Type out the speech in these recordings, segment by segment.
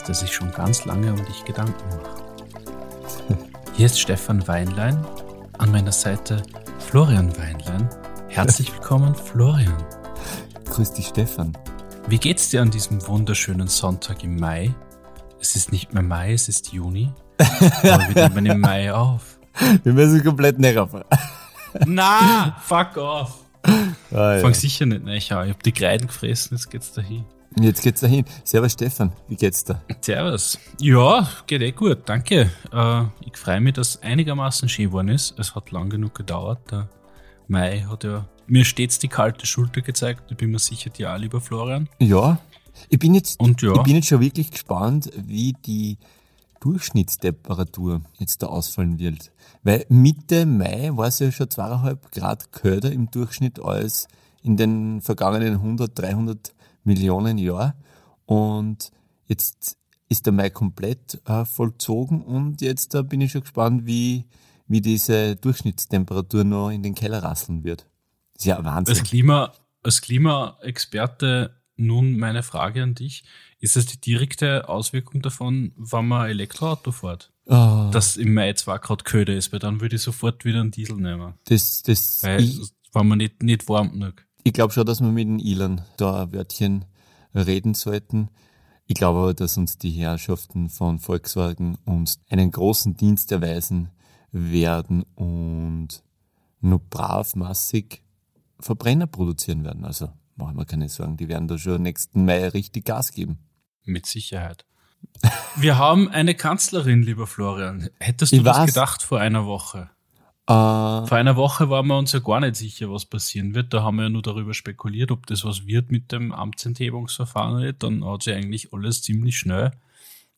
Podcast, der sich schon ganz lange um dich Gedanken macht. Hier ist Stefan Weinlein, an meiner Seite Florian Weinlein. Herzlich willkommen, Florian. Grüß dich, Stefan. Wie geht's dir an diesem wunderschönen Sonntag im Mai? Es ist nicht mehr Mai, es ist Juni. Aber wir nehmen im Mai auf. Wir müssen komplett nerven. Na, fuck off. Ah, ja. Fang sicher nicht an. Ich hab die Kreiden gefressen, jetzt geht's dahin. Jetzt geht's dahin. Servus Stefan, wie geht's da? Servus. Ja, geht eh gut, danke. Äh, ich freue mich, dass es einigermaßen schön geworden ist. Es hat lang genug gedauert. Der Mai hat ja mir stets die kalte Schulter gezeigt. Ich bin mir sicher, dir auch, lieber Florian. Ja, ich bin jetzt, Und ja. ich bin jetzt schon wirklich gespannt, wie die Durchschnittstemperatur jetzt da ausfallen wird. Weil Mitte Mai war es ja schon zweieinhalb Grad kälter im Durchschnitt als in den vergangenen 100, 300 Millionen Jahren. Und jetzt ist der Mai komplett äh, vollzogen und jetzt äh, bin ich schon gespannt, wie, wie diese Durchschnittstemperatur noch in den Keller rasseln wird. Das ist ja Wahnsinn. Als, Klima, als Klimaexperte nun meine Frage an dich. Ist das die direkte Auswirkung davon, wenn man Elektroauto fährt? Oh. Dass im Mai zwar gerade Köder ist, weil dann würde ich sofort wieder einen Diesel nehmen. Das, das, weil, ich, wenn man nicht, nicht warm genug. Ich glaube schon, dass wir mit den Elon da ein Wörtchen reden sollten. Ich glaube aber, dass uns die Herrschaften von Volkswagen uns einen großen Dienst erweisen werden und nur brav massig Verbrenner produzieren werden. Also machen wir keine Sorgen, die werden da schon nächsten Mai richtig Gas geben. Mit Sicherheit. Wir haben eine Kanzlerin, lieber Florian. Hättest du ich das weiß. gedacht vor einer Woche? Uh, vor einer Woche waren wir uns ja gar nicht sicher, was passieren wird. Da haben wir ja nur darüber spekuliert, ob das was wird mit dem Amtsenthebungsverfahren nicht. Dann hat sich eigentlich alles ziemlich schnell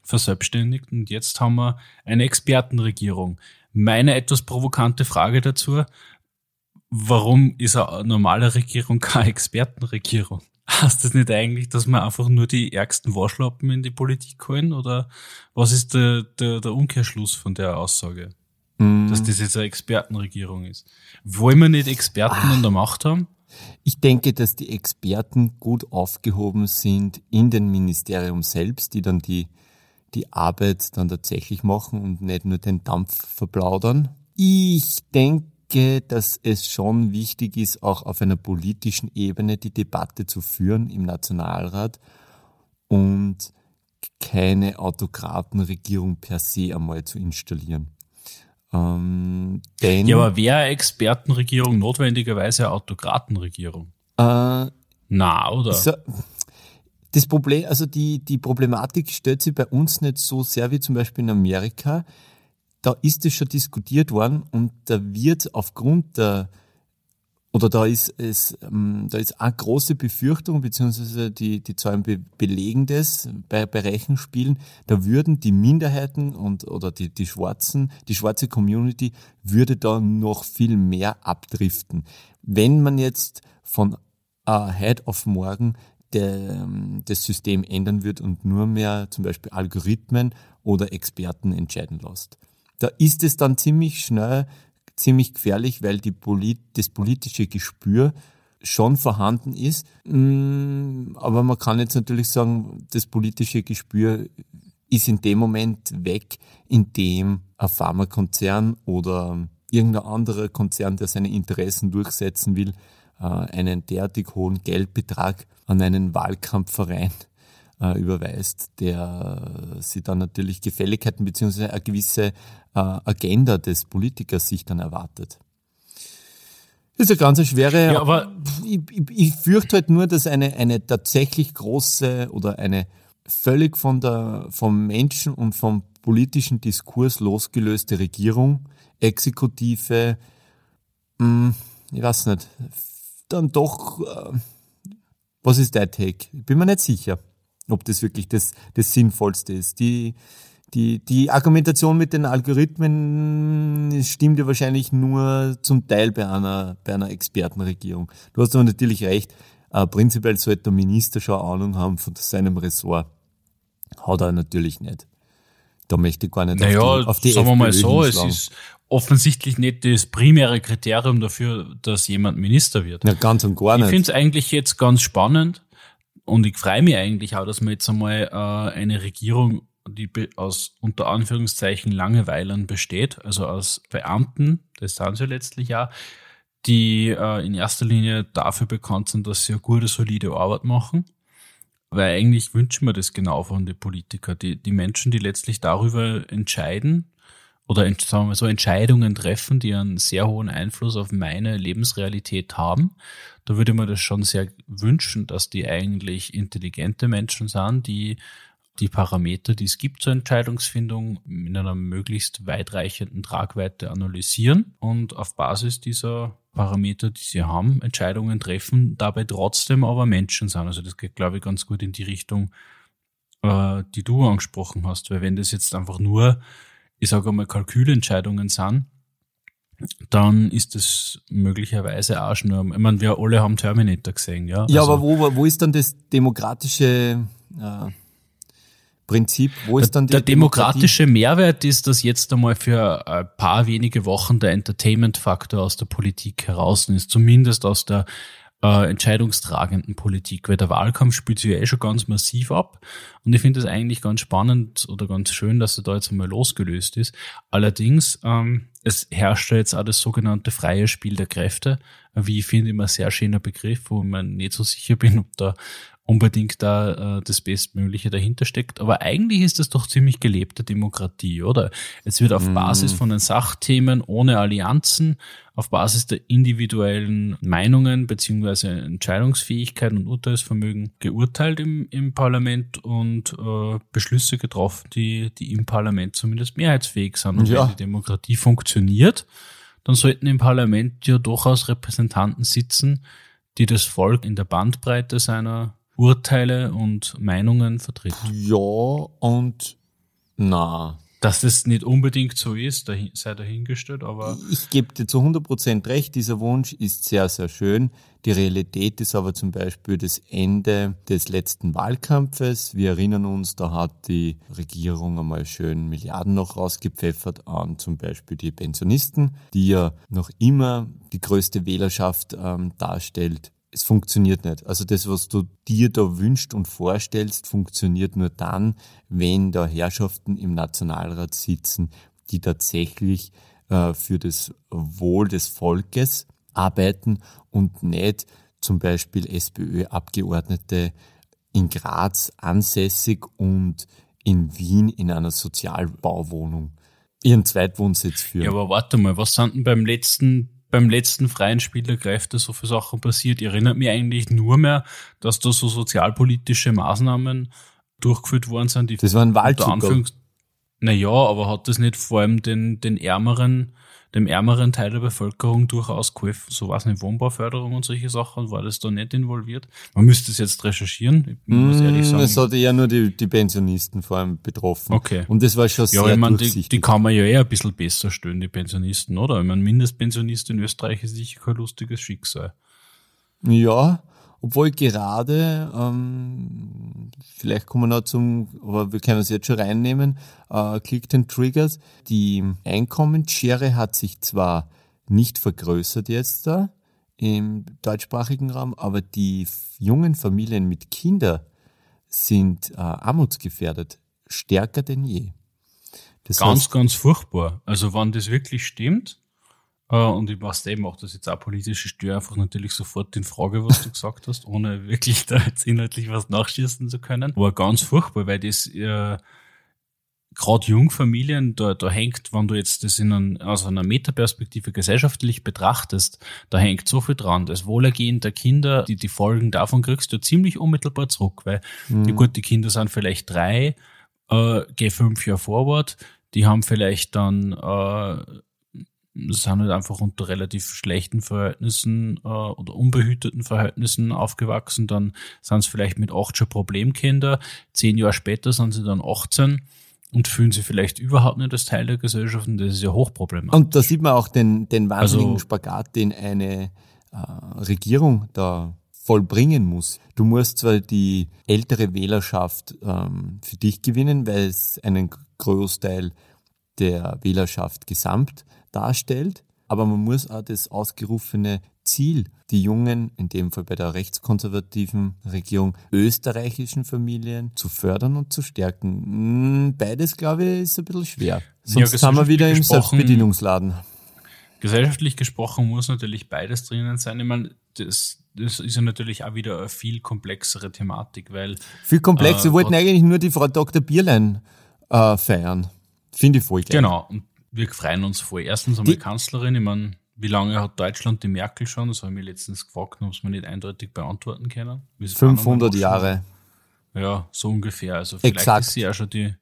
verselbstständigt und jetzt haben wir eine Expertenregierung. Meine etwas provokante Frage dazu, warum ist eine normale Regierung keine Expertenregierung? Heißt das nicht eigentlich, dass man einfach nur die ärgsten Waschlappen in die Politik holen? Oder was ist der, der, der Umkehrschluss von der Aussage? Mm. Dass das jetzt eine Expertenregierung ist. Wollen wir nicht Experten ah. an der Macht haben? Ich denke, dass die Experten gut aufgehoben sind in den Ministerium selbst, die dann die, die Arbeit dann tatsächlich machen und nicht nur den Dampf verplaudern. Ich denke, dass es schon wichtig ist, auch auf einer politischen Ebene die Debatte zu führen im Nationalrat und keine Autokratenregierung per se einmal zu installieren. Ähm, denn, ja, aber wäre Expertenregierung notwendigerweise eine Autokratenregierung? Äh, Na, oder? So, das Problem, also die, die Problematik stellt sich bei uns nicht so sehr wie zum Beispiel in Amerika da ist es schon diskutiert worden und da wird aufgrund der oder da ist es, ähm, da ist eine große Befürchtung, beziehungsweise die, die Zahlen be belegen das bei, bei Rechenspielen, da würden die Minderheiten und, oder die, die Schwarzen, die schwarze Community würde da noch viel mehr abdriften. Wenn man jetzt von uh, Head of morgen der, ähm, das System ändern wird und nur mehr zum Beispiel Algorithmen oder Experten entscheiden lässt da ist es dann ziemlich schnell ziemlich gefährlich, weil die Polit das politische Gespür schon vorhanden ist. Mm, aber man kann jetzt natürlich sagen, das politische Gespür ist in dem Moment weg, in dem ein Pharmakonzern oder irgendein anderer Konzern, der seine Interessen durchsetzen will, äh, einen derartig hohen Geldbetrag an einen Wahlkampfverein äh, überweist, der sie dann natürlich Gefälligkeiten bzw. eine gewisse äh, Agenda des Politikers sich dann erwartet. Das ist eine ganz schwere, ja, aber ich, ich, ich fürchte halt nur, dass eine, eine tatsächlich große oder eine völlig von der, vom Menschen und vom politischen Diskurs losgelöste Regierung, Exekutive, mh, hm, ich weiß nicht, dann doch, äh, was ist der Take? Ich bin mir nicht sicher ob das wirklich das, das Sinnvollste ist. Die, die, die Argumentation mit den Algorithmen stimmt ja wahrscheinlich nur zum Teil bei einer, bei einer Expertenregierung. Du hast aber natürlich recht. Äh, prinzipiell sollte der Minister schon Ahnung haben von seinem Ressort. Hat er natürlich nicht. Da möchte ich gar nicht naja, auf die, auf die sagen wir mal so, hinschlagen. es ist offensichtlich nicht das primäre Kriterium dafür, dass jemand Minister wird. Ja, ganz und gar nicht. Ich finde es eigentlich jetzt ganz spannend, Und ich freue mich eigentlich auch, dass wir jetzt einmal äh, eine Regierung, die aus unter Anführungszeichen Langeweilern besteht, also aus Beamten, das sind sie letztlich ja, die äh, in erster Linie dafür bekannt sind, dass sie eine gute, solide Arbeit machen. Weil eigentlich wünschen wir das genau von den Politikern. Die, die Menschen, die letztlich darüber entscheiden, oder sagen wir so Entscheidungen treffen, die einen sehr hohen Einfluss auf meine Lebensrealität haben. Da würde man das schon sehr wünschen, dass die eigentlich intelligente Menschen sind, die die Parameter, die es gibt zur Entscheidungsfindung, in einer möglichst weitreichenden Tragweite analysieren und auf Basis dieser Parameter, die sie haben, Entscheidungen treffen, dabei trotzdem aber Menschen sind. Also das geht, glaube ich, ganz gut in die Richtung, äh, die du angesprochen hast, weil wenn das jetzt einfach nur ich sage einmal, Kalkülentscheidungen sind, dann ist das möglicherweise auch schon, ich meine, wir alle haben Terminator gesehen, ja. Ja, also, aber wo, wo ist dann das demokratische äh, Prinzip? Wo ist dann die Der demokratische Mehrwert ist, dass jetzt einmal für ein paar wenige Wochen der Entertainment-Faktor aus der Politik heraus ist, zumindest aus der äh, entscheidungstragenden Politik, weil der Wahlkampf spielt sich ja eh schon ganz massiv ab. Und ich finde es eigentlich ganz spannend oder ganz schön, dass er da jetzt einmal losgelöst ist. Allerdings, ähm, es herrscht ja jetzt auch das sogenannte freie Spiel der Kräfte, wie ich finde, immer sehr schöner Begriff, wo man nicht so sicher bin, ob da unbedingt da äh, das Bestmögliche dahinter steckt. Aber eigentlich ist das doch ziemlich gelebte Demokratie, oder? Es wird auf mm. Basis von den Sachthemen ohne Allianzen, auf Basis der individuellen Meinungen beziehungsweise Entscheidungsfähigkeit und Urteilsvermögen geurteilt im, im Parlament und äh, Beschlüsse getroffen, die, die im Parlament zumindest mehrheitsfähig sind. Und ja. wenn die Demokratie funktioniert, dann sollten im Parlament ja durchaus Repräsentanten sitzen, die das Volk in der Bandbreite seiner Urteile und Meinungen vertritt. Ja und na. Dass es nicht unbedingt so ist, dahin, sei dahingestellt, aber. Ich gebe dir zu 100% recht, dieser Wunsch ist sehr, sehr schön. Die Realität ist aber zum Beispiel das Ende des letzten Wahlkampfes. Wir erinnern uns, da hat die Regierung einmal schön Milliarden noch rausgepfeffert an zum Beispiel die Pensionisten, die ja noch immer die größte Wählerschaft ähm, darstellt es funktioniert nicht. Also das, was du dir da wünschst und vorstellst, funktioniert nur dann, wenn da Herrschaften im Nationalrat sitzen, die tatsächlich äh, für das Wohl des Volkes arbeiten und nicht zum Beispiel SPÖ-Abgeordnete in Graz ansässig und in Wien in einer Sozialbauwohnung ihren Zweitwohnsitz führen. Ja, aber warte mal, was sind denn beim letzten beim letzten freien Spiel der Kräfte so viele Sachen passiert. Ich erinnere mich eigentlich nur mehr, dass da so sozialpolitische Maßnahmen durchgeführt worden sind. Die das waren Wahlzucker. Naja, aber hat das nicht vor allem den, den ärmeren dem ärmeren Teil der Bevölkerung durchaus geholfen. So was nicht Wohnbauförderung und solche Sachen, war das da nicht involviert? Man müsste es jetzt recherchieren, ich muss mm, ehrlich sagen. Es hatte ja nur die, die Pensionisten vor allem betroffen. Okay. Und das war schon ja, sehr ich mein, die, die kann man ja eher ein bisschen besser stellen, die Pensionisten, oder? Ich meine, Mindestpensionist in Österreich ist sicher kein lustiges Schicksal. Ja, obwohl gerade, ähm, vielleicht kommen wir noch zum, aber wir können es jetzt schon reinnehmen, äh, Click and Triggers. Die Einkommensschere hat sich zwar nicht vergrößert jetzt da im deutschsprachigen Raum, aber die jungen Familien mit Kindern sind äh, armutsgefährdet, stärker denn je. Das ganz, heißt, ganz furchtbar. Also wenn das wirklich stimmt, und ich weiß eben auch, dass jetzt auch politische Stör einfach natürlich sofort in Frage, was du gesagt hast, ohne wirklich da jetzt inhaltlich was nachschießen zu können. War ganz furchtbar, weil das äh, gerade Jungfamilien, da, da hängt, wenn du jetzt das in ein, aus einer Metaperspektive gesellschaftlich betrachtest, da hängt so viel dran. Das Wohlergehen der Kinder, die, die Folgen davon kriegst du ziemlich unmittelbar zurück, weil mhm. die, gut, die Kinder sind vielleicht drei, äh, geh fünf Jahre forward, die haben vielleicht dann äh, sind halt einfach unter relativ schlechten Verhältnissen äh, oder unbehüteten Verhältnissen aufgewachsen. Dann sind es vielleicht mit acht schon Problemkinder. Zehn Jahre später sind sie dann 18 und fühlen sich vielleicht überhaupt nicht als Teil der Gesellschaft und das ist ja hochproblematisch. Und da sieht man auch den, den wahnsinnigen also, Spagat, den eine äh, Regierung da vollbringen muss. Du musst zwar die ältere Wählerschaft ähm, für dich gewinnen, weil es einen Großteil der Wählerschaft gesamt darstellt, aber man muss auch das ausgerufene Ziel, die jungen, in dem Fall bei der rechtskonservativen Regierung, österreichischen Familien zu fördern und zu stärken. Hm, beides, glaube ich, ist ein bisschen schwer. Sonst ja, haben wir wieder im Selbstbedienungsladen. Gesellschaftlich gesprochen muss natürlich beides drinnen sein. Ich meine, das, das ist ja natürlich auch wieder eine viel komplexere Thematik, weil. Viel komplexer. Äh, Wir wollten eigentlich nur die Frau Dr. Bierlein äh, feiern. Finde ich voll geil. Genau. Und wir freuen uns voll. Erstens einmal die, Kanzlerin. Ich meine, wie lange hat Deutschland die Merkel schon? Das habe ich mir letztens gefragt, ob es mir nicht eindeutig beantworten können. 500 Jahre. Ja, so ungefähr. Also vielleicht Exakt. ist sie ja schon die,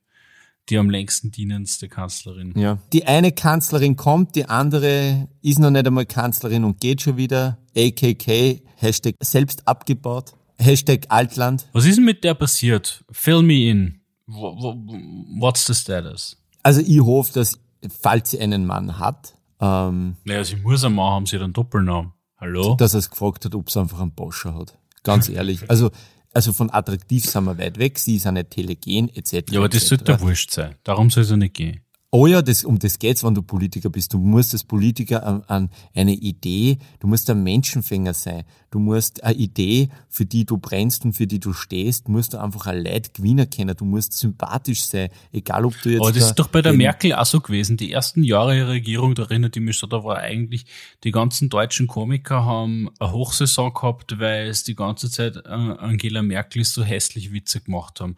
die am längsten dienendste Kanzlerin. Ja. Die eine Kanzlerin kommt, die andere ist noch nicht einmal Kanzlerin und geht schon wieder. AKK, Hashtag selbst abgebaut, Hashtag Altland. Was ist denn mit der passiert? Fill me in. What's the status? Also ich hoffe, dass, falls sie einen Mann hat, ähm, naja, sie muss einen Mann haben, sie hat einen Doppelnamen. Hallo? Dass er es gefragt hat, ob sie einfach einen Boscher hat. Ganz ehrlich. Also also von attraktiv sind wir weit weg, sie sind nicht telegen, etc. Ja, aber das sollte ja wurscht sein. Darum soll es ja nicht gehen. Oh ja, das, um das geht's, wenn du Politiker bist. Du musst als Politiker an, an eine Idee, du musst ein Menschenfänger sein. Du musst eine Idee, für die du brennst und für die du stehst, musst du einfach ein Leid gewinnen können. Du musst sympathisch sein, egal ob du jetzt. Aber das da ist doch bei der Merkel auch so gewesen. Die ersten Jahre ihrer Regierung, da erinnert ich mich schon, da war eigentlich, die ganzen deutschen Komiker haben eine Hochsaison gehabt, weil es die ganze Zeit äh, Angela Merkel so hässlich Witze gemacht haben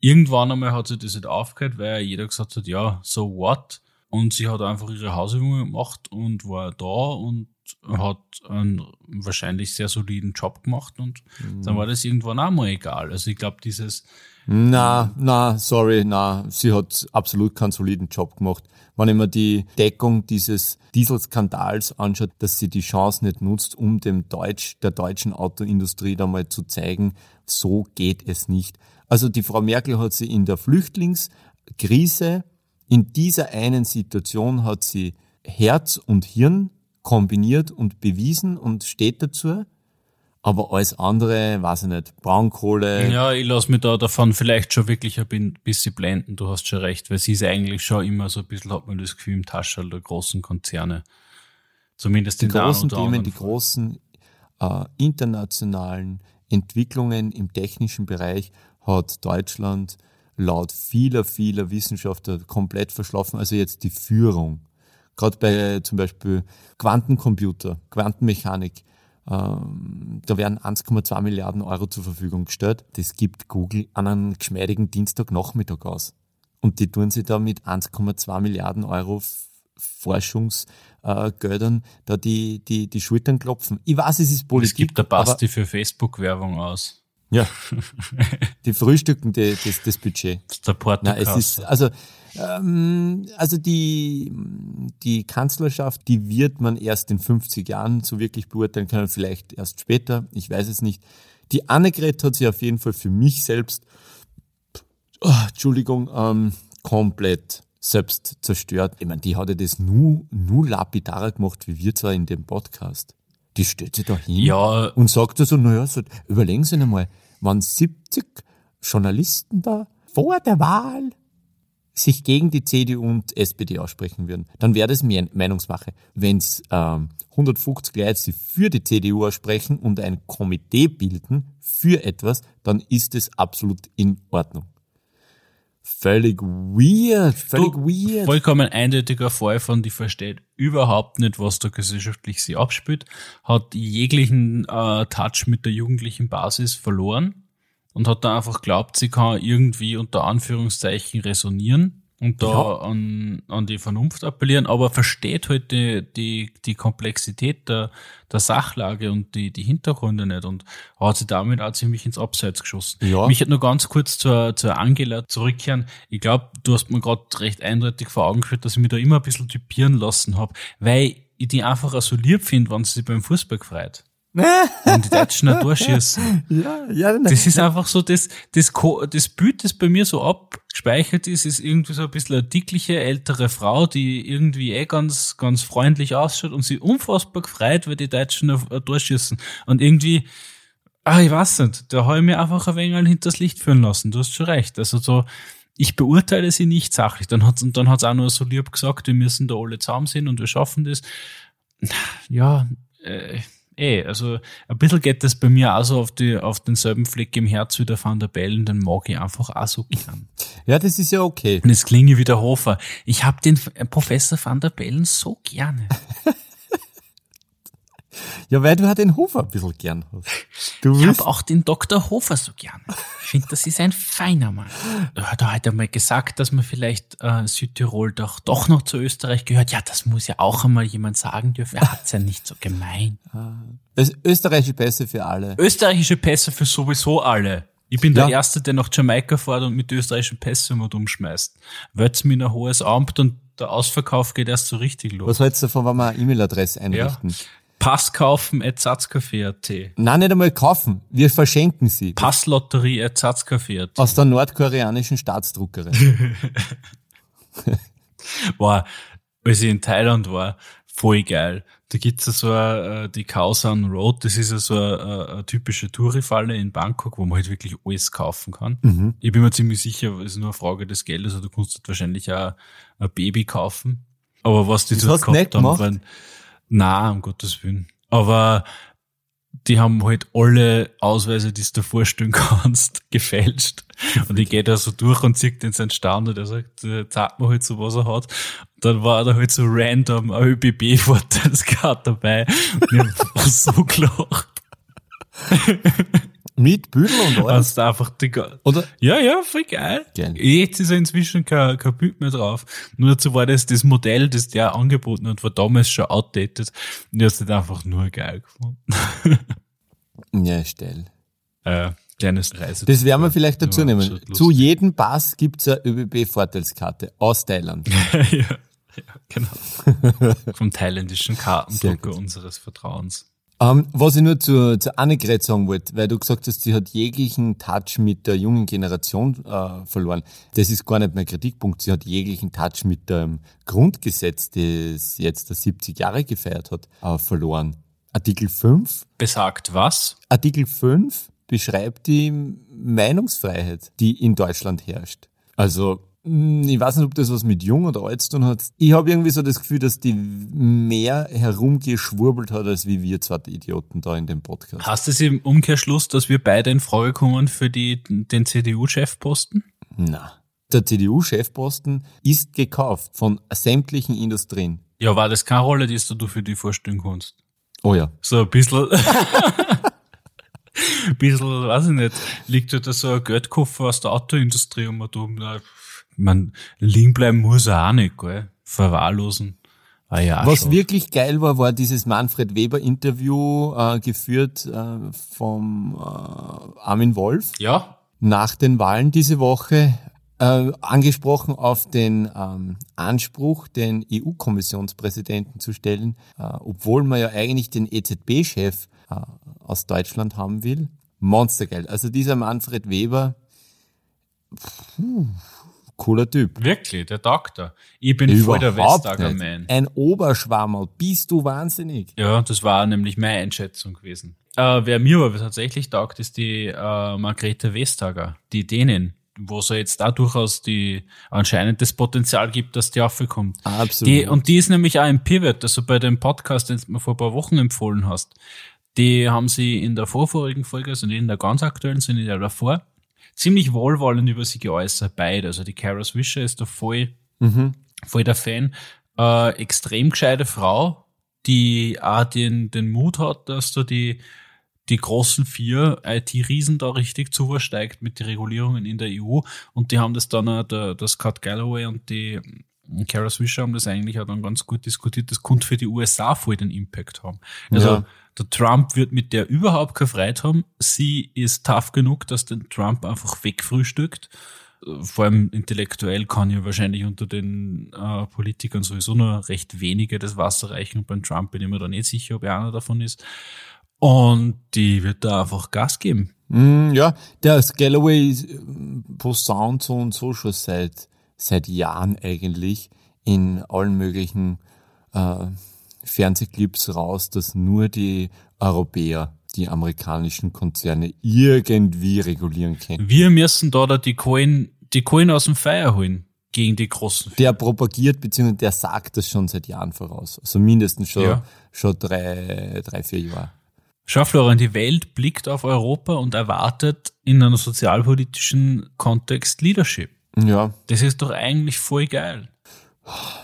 irgendwann einmal hat sie das nicht aufgehört, weil jeder gesagt hat, ja, so what? Und sie hat einfach ihre Hausübungen gemacht und war da und hat einen wahrscheinlich sehr soliden Job gemacht und mhm. dann war das irgendwann auch mal egal. Also ich glaube, dieses na, na, sorry, na, sie hat absolut keinen soliden Job gemacht. Wenn ich mir die Deckung dieses Dieselskandals anschaut, dass sie die Chance nicht nutzt, um dem Deutsch, der deutschen Autoindustrie da mal zu zeigen, so geht es nicht. Also die Frau Merkel hat sie in der Flüchtlingskrise, in dieser einen Situation hat sie Herz und Hirn kombiniert und bewiesen und steht dazu. Aber alles andere, weiß ich nicht, Braunkohle. Ja, ich lasse mich da davon vielleicht schon wirklich ein bisschen blenden, du hast schon recht, weil sie ist eigentlich schon immer so ein bisschen, hat man das Gefühl, im Taschel der großen Konzerne. Zumindest die in großen Themen, die großen äh, internationalen Entwicklungen im technischen Bereich hat Deutschland laut vieler, vieler Wissenschaftler komplett verschlafen. Also jetzt die Führung. Gerade bei zum Beispiel Quantencomputer, Quantenmechanik. Ähm, da werden 1,2 Milliarden Euro zur Verfügung gestellt. Das gibt Google an einem geschmeidigen Dienstagnachmittag aus. Und die tun sich da mit 1,2 Milliarden Euro Forschungsgeldern äh, da die, die, die Schultern klopfen. Ich weiß, es ist Politik. Es gibt der Basti für Facebook-Werbung aus. Ja. die frühstücken die, das, das Budget. Das ist der Nein, es ist, also, ähm, also die, die Kanzlerschaft, die wird man erst in 50 Jahren so wirklich beurteilen können, vielleicht erst später, ich weiß es nicht. Die Annegret hat sich auf jeden Fall für mich selbst, oh, Entschuldigung, ähm, komplett selbst zerstört. Ich meine, die hat ja das nur, nur lapidarer gemacht, wie wir zwar in dem Podcast die stellt sich da hin ja. und sagt so, naja, so, überlegen Sie einmal, wenn 70 Journalisten da vor der Wahl sich gegen die CDU und SPD aussprechen würden, dann wäre das Meinungsmache. Wenn es ähm, 150 Leute sich für die CDU aussprechen und ein Komitee bilden für etwas, dann ist es absolut in Ordnung. Völlig weird, völlig du, weird. Vollkommen eindeutiger Fall von, die versteht überhaupt nicht, was da gesellschaftlich sich abspielt, hat jeglichen äh, Touch mit der jugendlichen Basis verloren und hat da einfach glaubt, sie kann irgendwie unter Anführungszeichen resonieren und da ja. an, an die Vernunft appellieren, aber versteht halt die, die, die Komplexität der, der Sachlage und die, die Hintergründe nicht und hat sich damit auch ziemlich ins Abseits geschossen. Ja. Mich hat nur ganz kurz zur, zur Angela zurückkehren. Ich glaube, du hast mir gerade recht eindeutig vor Augen geführt, dass ich mich da immer ein bisschen typieren lassen habe, weil ich die einfach so lieb finde, wenn sie sich beim Fußball freut. Und die Deutschen ein Tor schießen. Ja, ja, das ist einfach so, das, das, das Bild, das bei mir so abgespeichert ist, ist irgendwie so ein bisschen eine dickliche ältere Frau, die irgendwie eh ganz, ganz freundlich ausschaut und sie unfassbar gefreut, weil die Deutschen ein Tor schießen. Und irgendwie, ah, ich weiß nicht, da habe ich mir einfach ein wenig hinters Licht führen lassen. Du hast schon recht. Also so, ich beurteile sie nicht sachlich. Dann hat's, und dann hat's auch nur so lieb gesagt, wir müssen da alle zusammen sind und wir schaffen das. Ja, äh, eh, also ein bisschen geht das bei mir auch so auf, die, auf denselben Fleck im Herz wie der Van der Bellen, den mag ich einfach auch so gern. Ja, das ist ja okay. Und jetzt klinge ich wie der Hofer. Ich habe den Professor Van der Bellen so gerne. Ja, weil du halt den Hofer ein bisschen gern hast. Du ich habe auch den Dr. Hofer so gern. Ich finde, das ist ein feiner Mann. Er hat heute einmal gesagt, dass man vielleicht äh, Südtirol doch, doch noch zu Österreich gehört. Ja, das muss ja auch einmal jemand sagen dürfen. Er hat's ja nicht so gemein. Das österreichische Pässe für alle. Österreichische Pässe für sowieso alle. Ich bin ja. der Erste, der nach Jamaika fährt und mit österreichischen Pässen immer umschmeißt. Weil's mir ein hohes Amt und der Ausverkauf geht erst so richtig los. Was hältst du davon, wenn wir eine E-Mail-Adresse einrichten? Ja. Pass kaufen at Satzcafé.at. Nein, nicht einmal kaufen. Wir verschenken sie. Passlotterie at Satzcafé.at. Aus der nordkoreanischen Staatsdruckerin. war, als ich in Thailand war, voll geil. Da gibt's ja so eine, äh, die Khao Road, das ist ja so eine, eine typische Tourifalle in Bangkok, wo man halt wirklich alles kaufen kann. Mhm. Ich bin mir ziemlich sicher, es ist nur eine Frage des Geldes, also du kannst halt wahrscheinlich auch ein Baby kaufen. Aber was die das dort gehabt haben, waren, na, um Gottes Willen. Aber die haben halt alle Ausweise, die du dir vorstellen kannst, gefälscht. Und ich gehe da so durch und zieht den seinen Stand und er sagt, äh, zeigt mir halt so, was er hat. Und dann war da halt so random ein ÖBB-Vorteilskarte dabei. Und ich hab so gelacht. Mit Büdel und alles? Also einfach die, Oder? Ja, ja, voll geil. geil. Jetzt ist er inzwischen kein, kein Bild mehr drauf. Nur dazu war das das Modell, das der angeboten hat, war damals schon outdated. Und ich hab's nicht einfach nur geil gefunden. ja, stell. Äh, kleines Reise. Das werden wir vielleicht dazu nehmen. Zu jedem Pass gibt's eine ÖBB-Vorteilskarte aus Thailand. ja, ja, genau. Vom thailändischen Kartendrucker unseres Vertrauens. Um, ähm, was ich nur zur, zur Annegret sagen wollte, weil du gesagt hast, sie hat jeglichen Touch mit der jungen Generation äh, verloren. Das ist gar nicht mein Kritikpunkt. Sie hat jeglichen Touch mit dem Grundgesetz, das jetzt der 70 Jahre gefeiert hat, äh, verloren. Artikel 5. Besagt was? Artikel 5 beschreibt die Meinungsfreiheit, die in Deutschland herrscht. Also ich weiß nicht, ob das was mit jung oder alt zu tun hat. Ich habe irgendwie so das Gefühl, dass die mehr herumgeschwurbelt hat, als wie wir zwei Idioten da in dem Podcast. Hast du es im Umkehrschluss, dass wir beide in Frage kommen für die, den CDU-Chefposten? Na. Der CDU-Chefposten ist gekauft von sämtlichen Industrien. Ja, war das keine Rolle, die du für die vorstellen kannst? Oh ja. So ein bisschen. ein bisschen, weiß ich nicht, liegt da so ein Geldkoffer aus der Autoindustrie um und um man liegen bleiben muss er auch nicht, gell? Verwahrlosen. Ah ja, Was schon. wirklich geil war, war dieses Manfred Weber Interview äh, geführt äh, vom äh, Armin Wolf. Ja. Nach den Wahlen diese Woche äh, angesprochen auf den ähm, Anspruch, den EU-Kommissionspräsidenten zu stellen, äh, obwohl man ja eigentlich den EZB-Chef äh, aus Deutschland haben will. Monstergeil. Also dieser Manfred Weber, puh, Cooler Typ. Wirklich, der Doktor. Ich bin Überhaupt voll der Vestager-Man. Ein Oberschwammerl. Bist du wahnsinnig? Ja, das war nämlich meine Einschätzung gewesen. Äh, wer mir aber tatsächlich taugt, ist die äh, Margrethe Vestager, die Dänin, wo es ja jetzt da durchaus die anscheinend das Potenzial gibt, dass die aufkommt. Absolut. Die, und die ist nämlich auch ein Pivot, also bei dem Podcast, den du mir vor ein paar Wochen empfohlen hast. Die haben sie in der vorvorigen Folge, also nicht in der ganz aktuellen, sondern in der davor, ziemlich wohlwollend über sie geäußert, beide. Also die Kara Swisher ist da voll, mhm. voll der Fan. Äh, extrem gescheite Frau, die auch den, den Mut hat, dass da die, die großen vier IT-Riesen da richtig zuversteigt mit den Regulierungen in der EU. Und die haben das dann, auch, der, der Scott Galloway und die Kara Swisher haben das eigentlich auch dann ganz gut diskutiert. Das könnte für die USA voll den Impact haben. Also ja. Der Trump wird mit der überhaupt keine Freude haben. Sie ist tough genug, dass den Trump einfach wegfrühstückt. Vor allem intellektuell kann ja wahrscheinlich unter den äh, Politikern sowieso nur recht wenige das Wasser reichen. Und beim Trump bin ich mir da nicht sicher, ob er einer davon ist. Und die wird da einfach Gas geben. Mm, ja, der Galloway posaunt so und so schon seit, seit Jahren eigentlich in allen möglichen äh, Fernsehclips raus, dass nur die Europäer die amerikanischen Konzerne irgendwie regulieren können. Wir müssen da, die Coin, die Coin aus dem Feuer holen gegen die großen. Der propagiert bzw. der sagt das schon seit Jahren voraus. Also mindestens schon, ja. schon drei, drei, vier Jahre. Schau, Florian, die Welt blickt auf Europa und erwartet in einem sozialpolitischen Kontext Leadership. Ja. Das ist doch eigentlich voll geil.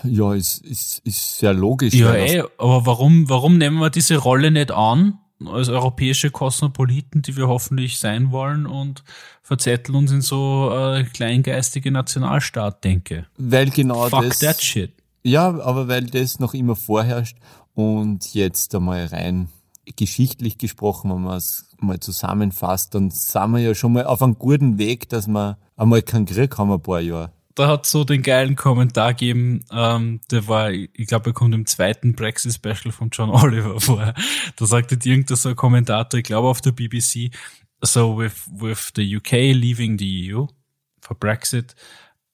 Ja, ist, ist, ist sehr logisch. Ja, ey, aber warum, warum nehmen wir diese Rolle nicht an, als europäische Kosmopoliten, die wir hoffentlich sein wollen und verzetteln uns in so äh, kleingeistige Nationalstaat-Denke? Weil genau Fuck das. that shit. Ja, aber weil das noch immer vorherrscht und jetzt einmal rein geschichtlich gesprochen, wenn man es mal zusammenfasst, dann sind wir ja schon mal auf einem guten Weg, dass wir einmal keinen Krieg haben, ein paar Jahre. Da hat so den geilen Kommentar gegeben, ähm, der war, ich glaube, er kommt im zweiten Brexit-Special von John Oliver vor. Da sagte irgendein so ein Kommentator, ich glaube auf der BBC, so with, with the UK leaving the EU for Brexit,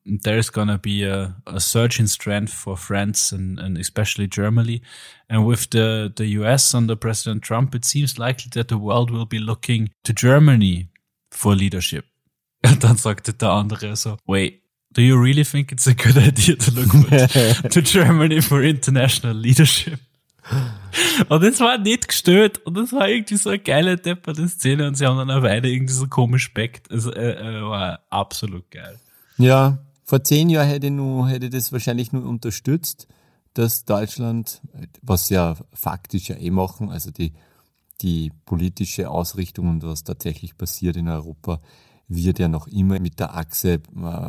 there's gonna be a, a surge in strength for France and, and especially Germany. And with the, the US under President Trump, it seems likely that the world will be looking to Germany for leadership. Und dann sagte der andere so, wait, do you really think it's a good idea to look to Germany for international leadership? Und das war nicht gestört und das war irgendwie so eine geile depperte Szene und sie haben dann eine Weile irgendwie so komisch backt. Also äh, äh, war absolut geil. Ja, vor zehn Jahren hätte ich, nur, hätte ich das wahrscheinlich nur unterstützt, dass Deutschland, was ja faktisch ja eh machen, also die, die politische Ausrichtung und was tatsächlich passiert in Europa, wird ja noch immer mit der Achse äh,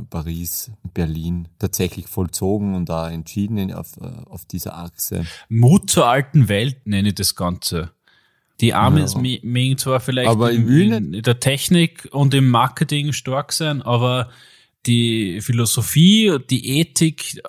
Paris-Berlin tatsächlich vollzogen und da entschieden auf, äh, auf dieser Achse. Mut zur alten Welt nenne ich das Ganze. Die Amis ja. mögen zwar vielleicht aber in, in der Technik und im Marketing stark sein, aber die Philosophie, die Ethik,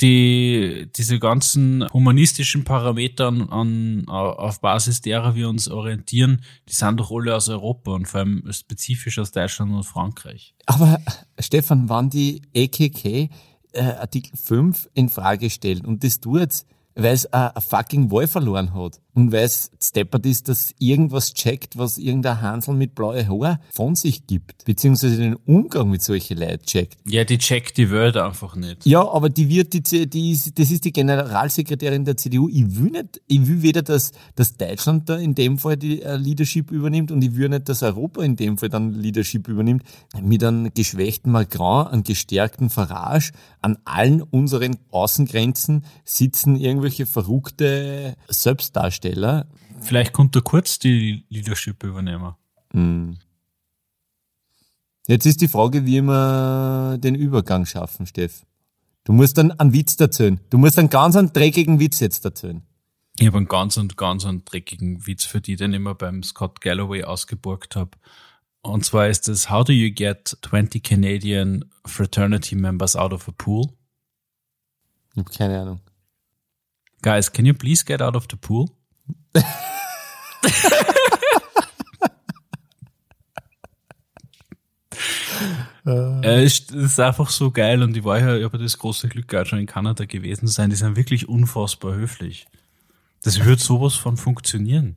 die, diese ganzen humanistischen Parameter an, auf Basis derer wir uns orientieren, die sind doch alle aus Europa und vor allem spezifisch aus Deutschland und Frankreich. Aber Stefan, wann die EKK äh, Artikel 5 in Frage stellt und das tut, weil es ein fucking Wahl verloren hat und weil es steppert ist, dass irgendwas checkt, was irgendein Hansel mit blaue Haar von sich gibt, beziehungsweise den Umgang mit solchen Leuten checkt. Ja, die checkt die Welt einfach nicht. Ja, aber die wird, die, die ist, das ist die Generalsekretärin der CDU. Ich will nicht, ich will weder, dass, dass Deutschland da in dem Fall die uh, Leadership übernimmt und ich will nicht, dass Europa in dem Fall dann Leadership übernimmt. Mit einem geschwächten Macron, einem gestärkten Farage, an allen unseren Außengrenzen sitzen irgendwelche verrückte Selbstdarsteller. Vielleicht kommt er kurz die Leadership übernehmen. Hm. Jetzt ist die Frage, wie wir den Übergang schaffen, Steff. Du musst dann einen Witz erzählen. Du musst einen ganz einen dreckigen Witz jetzt erzählen. Ich habe einen ganz und ganz einen dreckigen Witz für die, den ich mir beim Scott Galloway ausgeborgt habe. Und zwar ist es, how do you get 20 Canadian fraternity members out of a pool? Ich habe keine Ahnung. Guys, can you please get out of the pool? Äh, ist, ist einfach so geil und ich war ja, ich habe das große Glück gehabt, schon in Kanada gewesen zu sein. Die sind wirklich unfassbar höflich. Das wird sowas von funktionieren.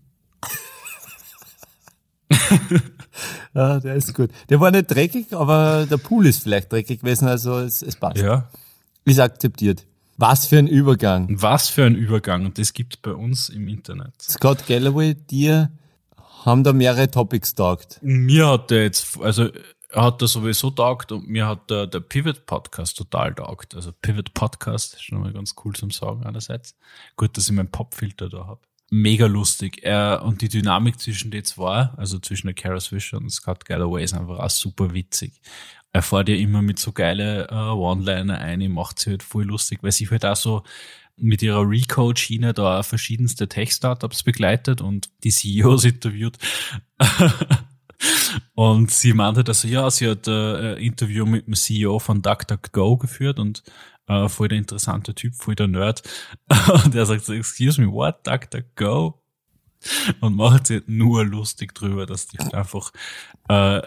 ja, der ist gut. Der war nicht dreckig, aber der Pool ist vielleicht dreckig gewesen, also es, es passt. Ja. Ist akzeptiert. Was für ein Übergang. Was für ein Übergang. Und das gibt bei uns im Internet. Scott Galloway, dir haben da mehrere Topics taugt. Mir hat der jetzt, also er hat da sowieso taugt und mir hat der, der Pivot Podcast total taugt. Also Pivot Podcast ist schon mal ganz cool zum Sagen einerseits. Gut, dass ich meinen Popfilter da habe. Mega lustig. Er, und die Dynamik zwischen den zwei, also zwischen der Kara Swisher und Scott Galloway ist einfach auch super witzig er fährt ja immer mit so geile äh, One-Liner ein, macht sie halt voll lustig, weil sie halt auch so mit ihrer Recode-Schiene da verschiedenste Tech-Startups begleitet und die CEOs interviewt. und sie meinte, dass ja, sie hat äh, Interview mit dem CEO von DuckDuckGo geführt und äh, voll der interessante Typ, voll der Nerd. und er sagt so, excuse me, what, DuckDuckGo? Und macht sie nur lustig drüber, dass die einfach äh,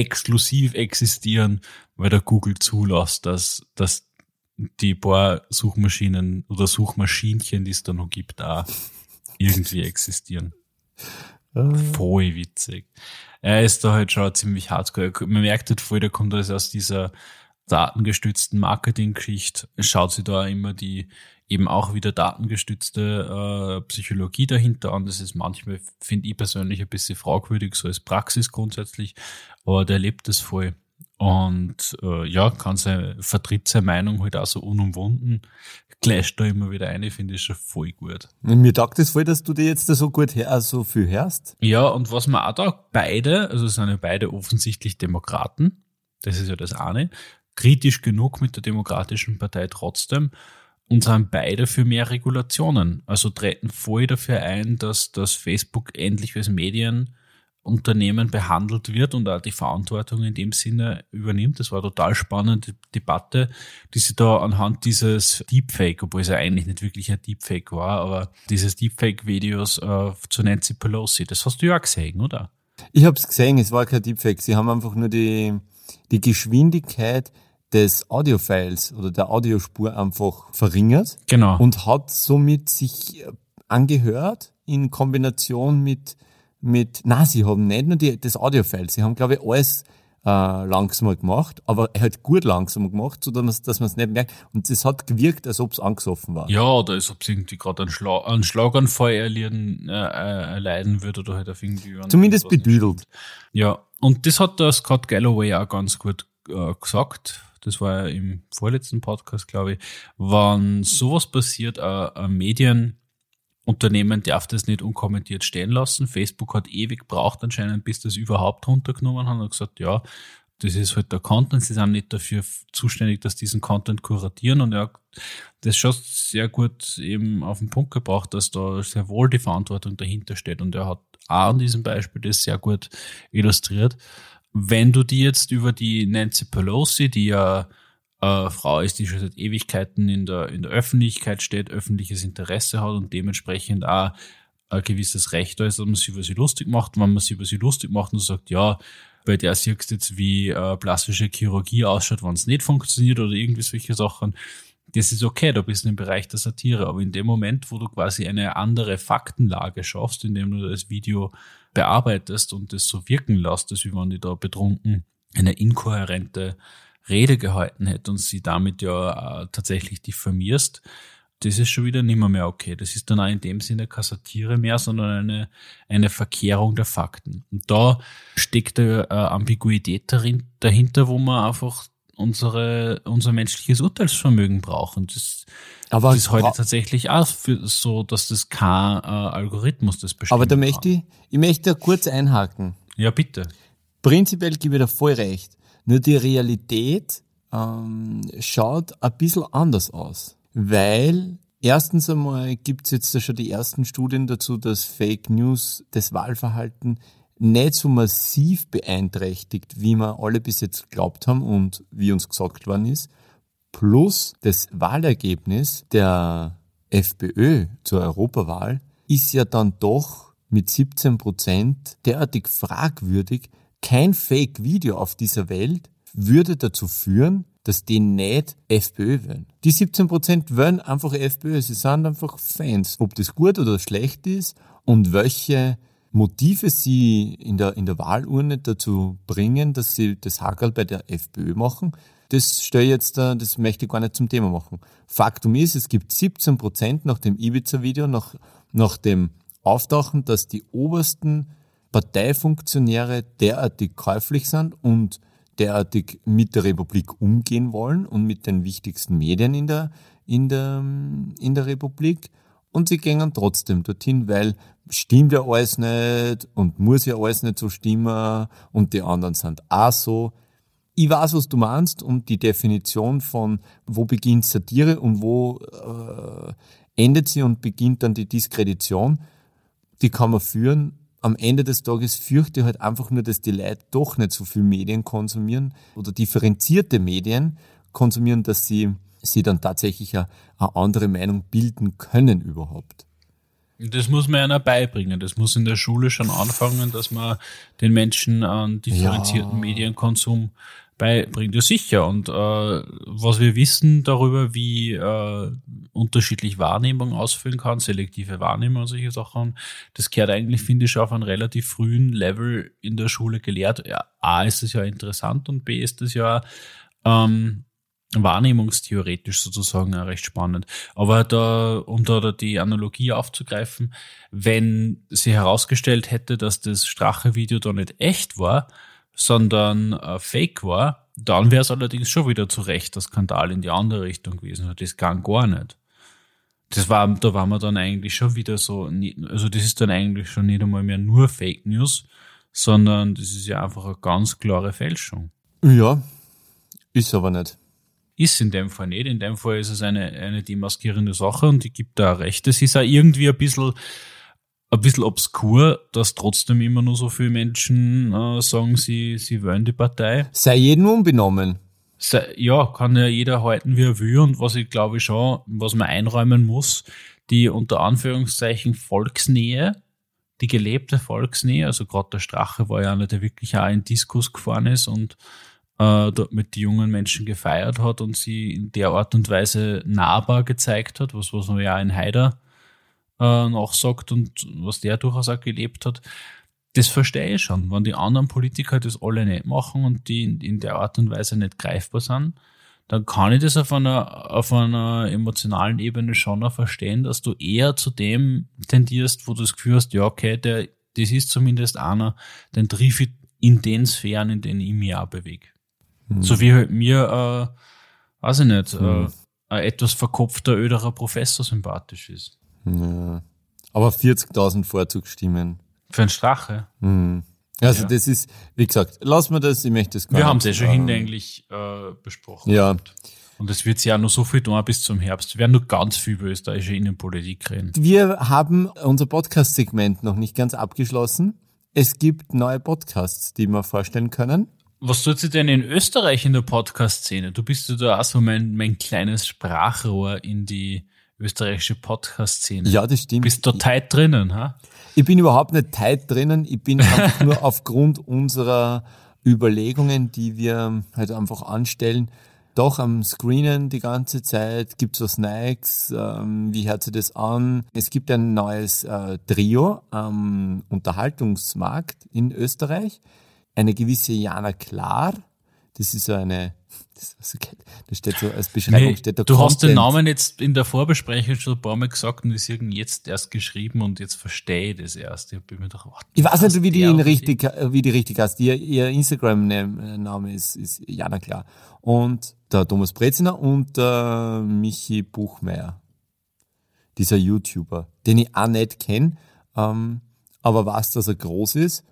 exklusiv existieren, weil der Google zulässt, dass, dass die paar Suchmaschinen oder Suchmaschinchen, die es da noch gibt, da irgendwie existieren. Ah. Voll witzig. Er ist da halt schon ziemlich hardcore. Man merkt halt voll, der kommt also aus dieser datengestützten Marketing-Geschichte, schaut sich da immer die eben auch wieder datengestützte äh, Psychologie dahinter an. Das ist manchmal, finde ich persönlich, ein bisschen fragwürdig, so als Praxis grundsätzlich, aber der lebt das voll. Und äh, ja, kann sein, vertritt seine Meinung halt auch so unumwunden. Gleich da immer wieder eine, finde ich schon voll gut. Und mir taugt es voll, dass du dir jetzt da so gut her, so viel hörst. Ja, und was man auch da beide, also sind ja beide offensichtlich Demokraten, das ist ja das eine, kritisch genug mit der Demokratischen Partei trotzdem und sind beide für mehr Regulationen. Also treten voll dafür ein, dass, dass Facebook endlich als Medienunternehmen behandelt wird und auch die Verantwortung in dem Sinne übernimmt. Das war eine total spannende Debatte, die sie da anhand dieses Deepfake, obwohl es ja eigentlich nicht wirklich ein Deepfake war, aber dieses Deepfake-Videos äh, zu Nancy Pelosi, das hast du ja gesehen, oder? Ich habe es gesehen, es war kein Deepfake. Sie haben einfach nur die, die Geschwindigkeit des Audiofiles oder der Audiospur einfach verringert. Genau. Und hat somit sich angehört in Kombination mit, mit, na, sie haben nicht nur die, das Audiofile, sie haben, glaube ich, alles äh, langsamer gemacht, aber halt gut langsamer gemacht, so dass, dass man es nicht merkt. Und es hat gewirkt, als ob es angesoffen war. Ja, oder als ob es irgendwie gerade einen, Schla einen Schlaganfall erleiden, äh, äh, erleiden würde oder halt auf irgendwie. Zumindest bedüdelt. Ja, und das hat der Scott Galloway auch ganz gut äh, gesagt das war ja im vorletzten Podcast, glaube ich, wann sowas passiert, ein, ein Medienunternehmen darf das nicht unkommentiert stehen lassen. Facebook hat ewig gebraucht anscheinend, bis das überhaupt runtergenommen haben und gesagt, ja, das ist halt der Content, sie sind nicht dafür zuständig, dass diesen Content kuratieren und er das schon sehr gut eben auf den Punkt gebracht, dass da sehr wohl die Verantwortung dahinter steht und er hat auch an diesem Beispiel das sehr gut illustriert wenn du die jetzt über die Nancy Pelosi, die ja äh, Frau ist, die schon seit Ewigkeiten in der, in der Öffentlichkeit steht, öffentliches Interesse hat und dementsprechend auch ein gewisses Recht da ist, dass man sich über sie lustig macht. Wenn man sich über sie lustig macht und sagt, ja, bei der siehst du jetzt, wie äh, plastische Chirurgie ausschaut, wenn es nicht funktioniert oder irgendwie solche Sachen, das ist okay, da bist du im Bereich der Satire. Aber in dem Moment, wo du quasi eine andere Faktenlage schaffst, indem du das Video bearbeitest und das so wirken lässt, als wie wenn die da betrunken eine inkohärente Rede gehalten hätte und sie damit ja äh, tatsächlich diffamierst, das ist schon wieder nimmer mehr okay. Das ist dann auch in dem Sinne keine Satire mehr, sondern eine, eine Verkehrung der Fakten. Und da steckt eine äh, Ambiguität darin, dahinter, wo man einfach unsere, unser menschliches Urteilsvermögen brauchen. Das, aber das ist heute tatsächlich auch so, dass das kein äh, Algorithmus das bestimmt. Aber da möchte ich, ich möchte kurz einhaken. Ja, bitte. Prinzipiell gebe ich da voll recht. Nur die Realität ähm, schaut ein bisschen anders aus. Weil erstens einmal gibt es jetzt schon die ersten Studien dazu, dass Fake News das Wahlverhalten nicht so massiv beeinträchtigt, wie wir alle bis jetzt geglaubt haben und wie uns gesagt worden ist. Plus das Wahlergebnis der FPÖ zur Europawahl ist ja dann doch mit 17 Prozent derartig fragwürdig. Kein Fake-Video auf dieser Welt würde dazu führen, dass die nicht FPÖ wählen. Die 17 Prozent wählen einfach FPÖ. Sie sind einfach Fans. Ob das gut oder schlecht ist und welche Motive sie in der, in der Wahlurne dazu bringen, dass sie das Hagel bei der FPÖ machen, das stelle jetzt, das möchte ich gar nicht zum Thema machen. Faktum ist, es gibt 17 Prozent nach dem Ibiza-Video, nach, nach dem Auftauchen, dass die obersten Parteifunktionäre derartig käuflich sind und derartig mit der Republik umgehen wollen und mit den wichtigsten Medien in der, in der, in der Republik und sie gehen trotzdem dorthin, weil stimmt ja alles nicht und muss ja alles nicht so stimmen und die anderen sind auch so. Ich weiß, was du meinst und die Definition von, wo beginnt Satire und wo äh, endet sie und beginnt dann die Diskredition, die kann man führen. Am Ende des Tages fürchte ich halt einfach nur, dass die Leute doch nicht so viel Medien konsumieren oder differenzierte Medien konsumieren, dass sie sie dann tatsächlich eine, eine andere Meinung bilden können überhaupt. Das muss man einer beibringen. Das muss in der Schule schon anfangen, dass man den Menschen einen differenzierten ja. Medienkonsum beibringt. Ja, sicher. Und äh, was wir wissen darüber, wie äh, unterschiedlich Wahrnehmung ausfüllen kann, selektive Wahrnehmung und solche Sachen, das gehört eigentlich, finde ich, auf einem relativ frühen Level in der Schule gelehrt. Ja, A ist es ja interessant und B ist es ja ähm, wahrnehmungstheoretisch sozusagen auch recht spannend. Aber da, um da die Analogie aufzugreifen, wenn sie herausgestellt hätte, dass das Strache-Video da nicht echt war, sondern äh, fake war, dann wäre es allerdings schon wieder zu Recht der Skandal in die andere Richtung gewesen. Das kann gar nicht. Das war, da waren wir dann eigentlich schon wieder so, also das ist dann eigentlich schon nicht einmal mehr nur Fake News, sondern das ist ja einfach eine ganz klare Fälschung. Ja, ist aber nicht. Ist in dem Fall nicht. In dem Fall ist es eine, eine demaskierende Sache und die gibt da recht. Es ist auch irgendwie ein bisschen, ein bisschen obskur, dass trotzdem immer nur so viele Menschen äh, sagen, sie, sie wollen die Partei. Sei jedem unbenommen. Sei, ja, kann ja jeder halten, wie er will. Und was ich glaube schon, was man einräumen muss, die unter Anführungszeichen Volksnähe, die gelebte Volksnähe, also gerade der Strache war ja einer, der wirklich auch in Diskus gefahren ist und äh, mit den jungen Menschen gefeiert hat und sie in der Art und Weise nahbar gezeigt hat, was, was man ja in Haider äh, nachsagt und was der durchaus auch gelebt hat. Das verstehe ich schon. Wenn die anderen Politiker das alle nicht machen und die in, in der Art und Weise nicht greifbar sind, dann kann ich das auf einer, auf einer emotionalen Ebene schon noch verstehen, dass du eher zu dem tendierst, wo du das Gefühl hast, ja, okay, der, das ist zumindest einer, den triff ich in den Sphären, in denen ich mich auch bewege. Mhm. So wie halt mir, äh, weiß ich nicht, mhm. äh, ein etwas verkopfter, öderer Professor sympathisch ist. Ja. Aber 40.000 Vorzugsstimmen. Für einen Strache? Mhm. Also ja. das ist, wie gesagt, lass mir das, ich möchte das gar Wir haben es ja schon hinlänglich äh, besprochen. Ja. Und es wird sich ja noch so viel tun bis zum Herbst. Wir werden nur ganz viel über österreichische Innenpolitik reden. Wir haben unser Podcast-Segment noch nicht ganz abgeschlossen. Es gibt neue Podcasts, die wir vorstellen können. Was tut sich denn in Österreich in der Podcast-Szene? Du bist ja da auch so mein, mein kleines Sprachrohr in die österreichische Podcast-Szene. Ja, das stimmt. Bist du tight drinnen, ha? Ich bin überhaupt nicht tight drinnen. Ich bin einfach nur aufgrund unserer Überlegungen, die wir halt einfach anstellen, doch am Screenen die ganze Zeit. Gibt's was Neues? Ähm, wie hört sich das an? Es gibt ein neues äh, Trio am Unterhaltungsmarkt in Österreich eine gewisse Jana Klar. Das ist so eine, das, so, das steht so als Beschreibung. Nee, steht da du Content. hast den Namen jetzt in der Vorbesprechung schon ein paar Mal gesagt und ist irgendwie jetzt erst geschrieben und jetzt verstehe ich das erst. Ich, mir gedacht, oh, ich weiß nicht, wie die, richtig, wie die richtig heißt. Ihr, ihr Instagram-Name ist, ist Jana Klar. Und der Thomas Breziner und der Michi Buchmeier. Dieser YouTuber, den ich auch nicht kenne, ähm, aber weiß, dass er groß ist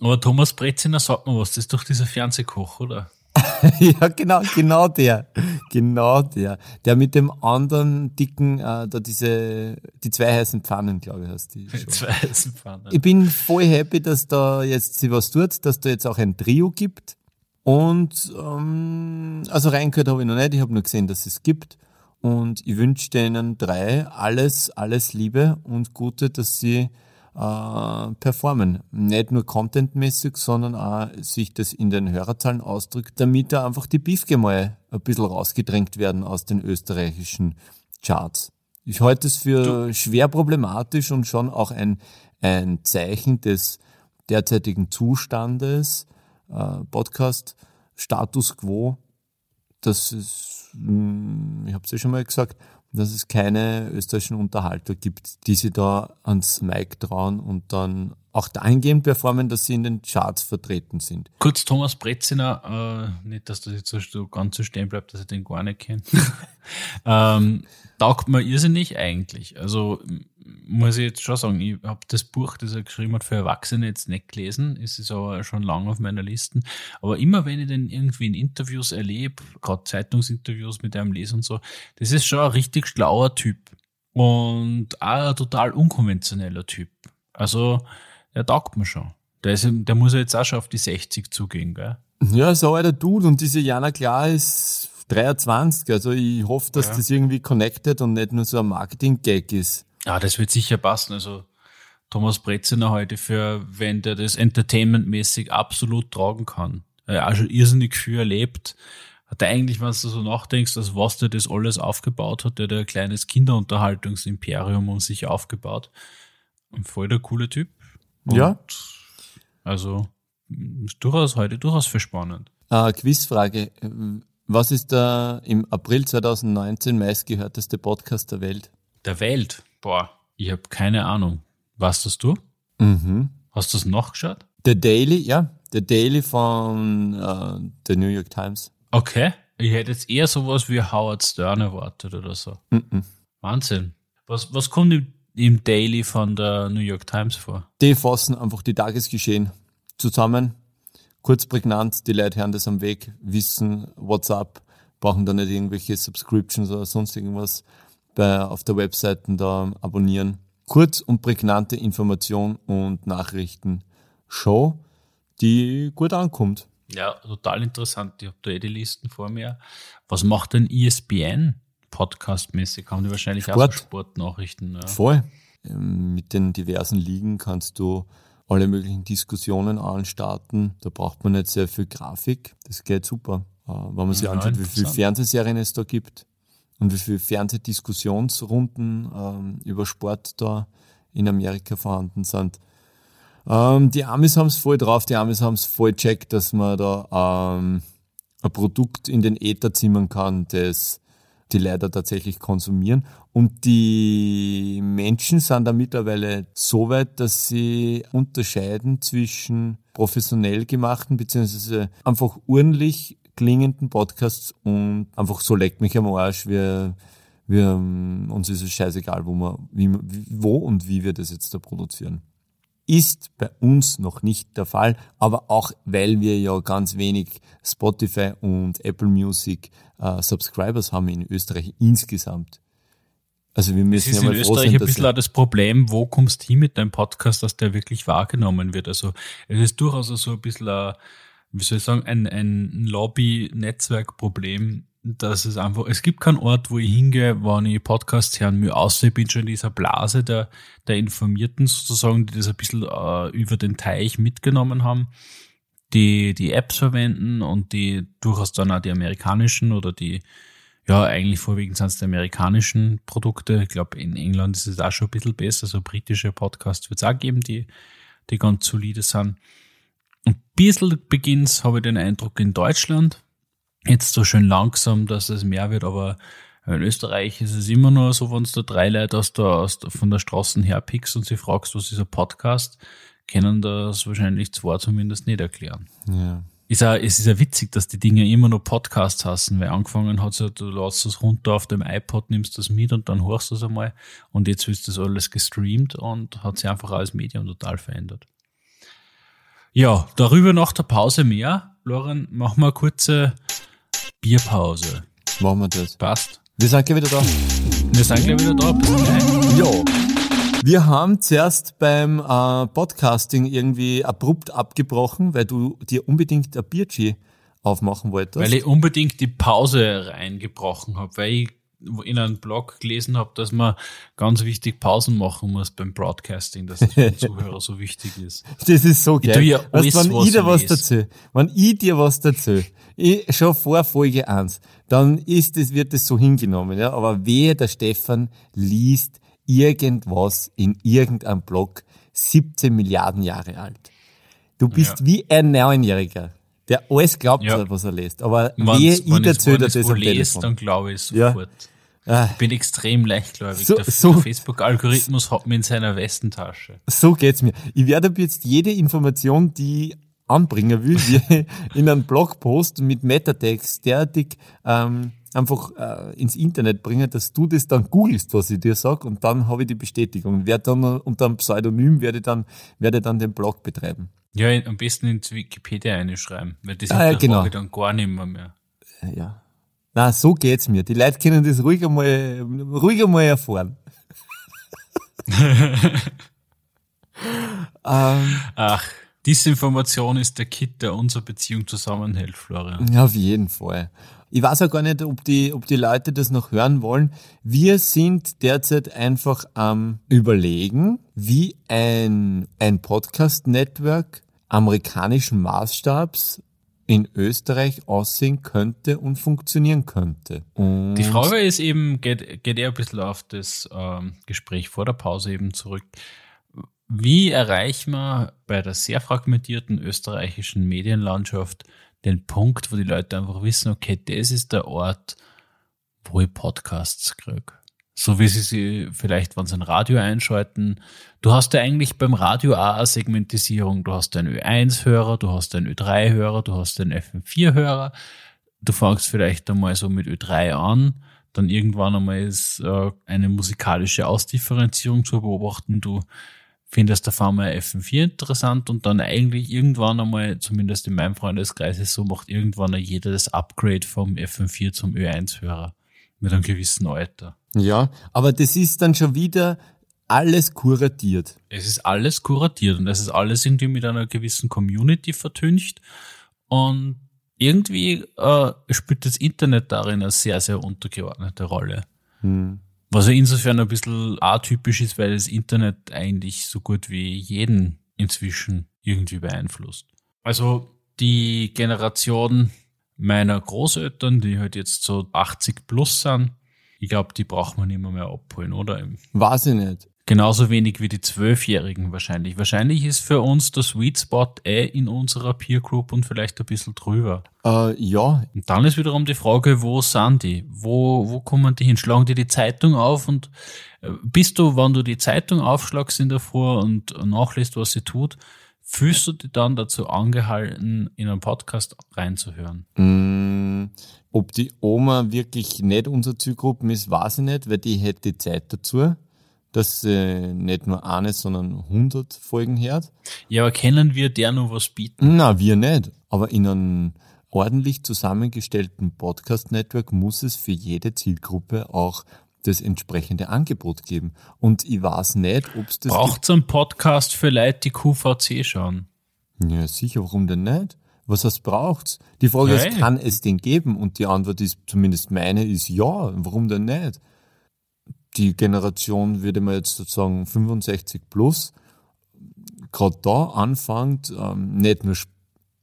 aber Thomas Breziner sagt mir was, das ist doch dieser Fernsehkoch, oder? ja, genau, genau der. Genau der. Der mit dem anderen dicken, äh, da diese, die zwei heißen Pfannen, glaube ich, heißt die. Show. Zwei heißen Pfannen. Ich bin voll happy, dass da jetzt sie was tut, dass da jetzt auch ein Trio gibt. Und ähm, also reingehört habe ich noch nicht, ich habe nur gesehen, dass es gibt. Und ich wünsche denen drei alles, alles Liebe und Gute, dass sie äh, performen. Nicht nur contentmäßig, sondern auch sich das in den Hörerzahlen ausdrückt, damit da einfach die Biefke mal ein bisschen rausgedrängt werden aus den österreichischen Charts. Ich halte es für du. schwer problematisch und schon auch ein, ein Zeichen des derzeitigen Zustandes, äh, Podcast Status Quo, dass es, hm, ich habe es ja schon mal gesagt, dass es keine österreichischen Unterhalter gibt, die sich da ans Mic trauen und dann auch dahingehend performen, dass sie in den Charts vertreten sind. Kurz Thomas Bretziner, äh, nicht, dass das jetzt so ganz so stehen bleibt, dass ich den gar nicht kenne. ähm, taugt mir irrsinnig eigentlich. Also muss ich jetzt schon sagen, ich habe das Buch, das er geschrieben hat für Erwachsene, jetzt nicht gelesen. Es ist aber schon lange auf meiner Liste. Aber immer wenn ich den irgendwie in Interviews erlebe, gerade Zeitungsinterviews mit einem lese und so, das ist schon ein richtig schlauer Typ. Und auch ein total unkonventioneller Typ. Also, der taugt mir schon. Der, ist, der muss ja jetzt auch schon auf die 60 zugehen, gell? Ja, so alter Dude. Und diese Jana Klar ist 23. Also ich hoffe, dass ja. das irgendwie connected und nicht nur so ein Marketing-Gag ist. Ja, das wird sicher passen. Also Thomas Breziner heute für, wenn der das entertainmentmäßig absolut tragen kann. Er hat schon irrsinnig viel erlebt. Hat er eigentlich, wenn du so nachdenkst, dass was der das alles aufgebaut hat, der hat ein kleines Kinderunterhaltungsimperium um sich aufgebaut. voll der coole Typ. Und ja. Also, ist durchaus heute durchaus für spannend. Äh, Quizfrage. Was ist der im April 2019 meistgehörteste Podcast der Welt? Der Welt? Boah, ich habe keine Ahnung. Weißt das du? Mhm. Hast du es noch geschaut? The Daily, ja. The Daily von uh, The New York Times. Okay. Ich hätte jetzt eher sowas wie Howard Stern erwartet oder so. Mhm. Wahnsinn. Was, was kommt im, im Daily von der New York Times vor? Die fassen einfach die Tagesgeschehen zusammen kurz prägnant, die Leute hören das am Weg, wissen WhatsApp, brauchen da nicht irgendwelche Subscriptions oder sonst irgendwas bei, auf der Webseite da abonnieren. Kurz und prägnante Information und Nachrichten. Show, die gut ankommt. Ja, total interessant. Ich habe da eh die Listen vor mir. Was macht denn ESPN podcastmäßig? Haben die wahrscheinlich Sport. auch so Sportnachrichten? Ja. Voll. Ähm, mit den diversen Ligen kannst du alle möglichen Diskussionen anstarten. Da braucht man nicht sehr viel Grafik. Das geht super. Äh, wenn man sich ja, anschaut, wie viele Fernsehserien es da gibt und wie viele Fernsehdiskussionsrunden ähm, über Sport da in Amerika vorhanden sind. Ähm, die Amis haben es voll drauf, die Amis haben es voll checkt, dass man da ähm, ein Produkt in den Äther zimmern kann, das die leider tatsächlich konsumieren. Und die Menschen sind da mittlerweile so weit, dass sie unterscheiden zwischen professionell gemachten beziehungsweise einfach ordentlich klingenden Podcasts und einfach so leckt mich am Arsch. Wir, wir, uns ist es scheißegal, wo, wir, wie, wo und wie wir das jetzt da produzieren ist bei uns noch nicht der Fall, aber auch weil wir ja ganz wenig Spotify und Apple Music äh, Subscribers haben in Österreich insgesamt. Also wir müssen das ist ja in Österreich ein bisschen auch das Problem, wo kommst du hin mit deinem Podcast, dass der wirklich wahrgenommen wird. Also es ist durchaus so ein bisschen, ein, wie soll ich sagen, ein, ein Lobby-Netzwerk-Problem, dass es einfach, es gibt keinen Ort, wo ich hingehe, wenn ich Podcasts hören will, außer ich bin schon in dieser Blase der, der Informierten sozusagen, die das ein bisschen äh, über den Teich mitgenommen haben, die die Apps verwenden und die durchaus dann auch die amerikanischen oder die, ja, eigentlich vorwiegend sind es die amerikanischen Produkte. Ich glaube, in England ist es auch schon ein bisschen besser, so britische Podcasts wird es auch geben, die, die ganz solide sind. Ein bisschen beginnt habe ich den Eindruck in Deutschland, jetzt so schön langsam, dass es mehr wird, aber in Österreich ist es immer nur so, wenn du drei Leute aus der, aus der, von der Straße herpickst und sie fragst, was ist ein Podcast, können das wahrscheinlich zwei zumindest nicht erklären. Ja. Ist auch, es ist ja witzig, dass die Dinge immer nur Podcasts hassen, weil angefangen hat ja, du lässt es runter auf dem iPod, nimmst das mit und dann hörst du es einmal und jetzt ist das alles gestreamt und hat sich einfach als Medium total verändert. Ja, darüber nach der Pause mehr. Loren, machen wir eine kurze Bierpause. Machen wir das. Passt. Wir sind gleich wieder da. Wir sind gleich wieder da. Bis gleich. Ja. Wir haben zuerst beim äh, Podcasting irgendwie abrupt abgebrochen, weil du dir unbedingt ein Bierchi aufmachen wolltest. Weil ich unbedingt die Pause reingebrochen habe, weil ich in einem Blog gelesen habe, dass man ganz wichtig Pausen machen muss beim Broadcasting, dass das für den Zuhörer so wichtig ist. Das ist so geil. Ich ja alles, weißt, wenn ich dir was dazu, wenn ich dir was dazu, ich, schon vor Folge 1, dann ist es, wird es so hingenommen, ja. Aber wer der Stefan liest irgendwas in irgendeinem Blog 17 Milliarden Jahre alt. Du bist ja. wie ein Neunjähriger, der alles glaubt, ja. was er liest. Aber wehe, ich erzähle das am lest, dann glaube ich sofort. Ja. Ich bin extrem leichtgläubig. So, der, so, der Facebook-Algorithmus hat mich in seiner Westentasche. So geht's mir. Ich werde jetzt jede Information, die anbringen will, in einem Blogpost mit Metatext derartig ähm, einfach äh, ins Internet bringen, dass du das dann googelst, was ich dir sag, und dann habe ich die Bestätigung. Werde dann unter einem Pseudonym werde dann werde dann den Blog betreiben. Ja, am besten ins Wikipedia einschreiben, weil das ah, ja, genau. dann gar nicht mehr. mehr. Äh, ja. Na, so geht's mir. Die Leute können das ruhig einmal, ruhig einmal erfahren. ähm, Ach, Disinformation ist der Kit, der unsere Beziehung zusammenhält, Florian. Ja, auf jeden Fall. Ich weiß auch gar nicht, ob die, ob die Leute das noch hören wollen. Wir sind derzeit einfach am Überlegen, wie ein, ein Podcast-Network amerikanischen Maßstabs in Österreich aussehen könnte und funktionieren könnte. Und die Frage ist eben, geht, geht eher ein bisschen auf das ähm, Gespräch vor der Pause eben zurück. Wie erreichen wir bei der sehr fragmentierten österreichischen Medienlandschaft den Punkt, wo die Leute einfach wissen, okay, das ist der Ort, wo ich Podcasts kriege. So wie sie sie vielleicht, wenn sie ein Radio einschalten. Du hast ja eigentlich beim Radio auch eine Segmentisierung. Du hast einen Ö1-Hörer, du hast einen Ö3-Hörer, du hast einen FM4-Hörer. Du fängst vielleicht einmal so mit Ö3 an. Dann irgendwann einmal ist äh, eine musikalische Ausdifferenzierung zu beobachten. Du findest auf einmal FM4 interessant und dann eigentlich irgendwann einmal, zumindest in meinem Freundeskreis ist so, macht irgendwann jeder das Upgrade vom FM4 zum Ö1-Hörer mit einem gewissen Alter. Ja, aber das ist dann schon wieder alles kuratiert. Es ist alles kuratiert und es ist alles irgendwie mit einer gewissen Community vertüncht und irgendwie äh, spielt das Internet darin eine sehr, sehr untergeordnete Rolle. Hm. Was ja insofern ein bisschen atypisch ist, weil das Internet eigentlich so gut wie jeden inzwischen irgendwie beeinflusst. Also die Generation meiner Großeltern, die halt jetzt so 80 plus sind, ich glaube, die braucht man immer mehr abholen, oder? Weiß ich nicht. Genauso wenig wie die Zwölfjährigen wahrscheinlich. Wahrscheinlich ist für uns der Sweet Spot eh in unserer Peer Group und vielleicht ein bisschen drüber. Äh, ja. Und dann ist wiederum die Frage, wo sind die? Wo, wo kommen die hin? Schlagen die die Zeitung auf und äh, bist du, wenn du die Zeitung aufschlagst in der Früh und nachliest, was sie tut, fühlst du dich dann dazu angehalten, in einen Podcast reinzuhören? Mm, ob die Oma wirklich nicht unsere Zielgruppe ist, weiß ich nicht, weil die hätte die Zeit dazu dass sie nicht nur eine, sondern 100 Folgen hört. Ja, aber können wir der noch was bieten? Na, wir nicht. Aber in einem ordentlich zusammengestellten Podcast-Network muss es für jede Zielgruppe auch das entsprechende Angebot geben. Und ich weiß nicht, ob es das. Braucht es einen Podcast für Leute, die QVC schauen? Ja, sicher, warum denn nicht? Was es braucht? Die Frage hey. ist, kann es den geben? Und die Antwort ist, zumindest meine, ist ja. Warum denn nicht? die Generation, würde man jetzt sozusagen 65 plus, gerade da anfängt, ähm, nicht nur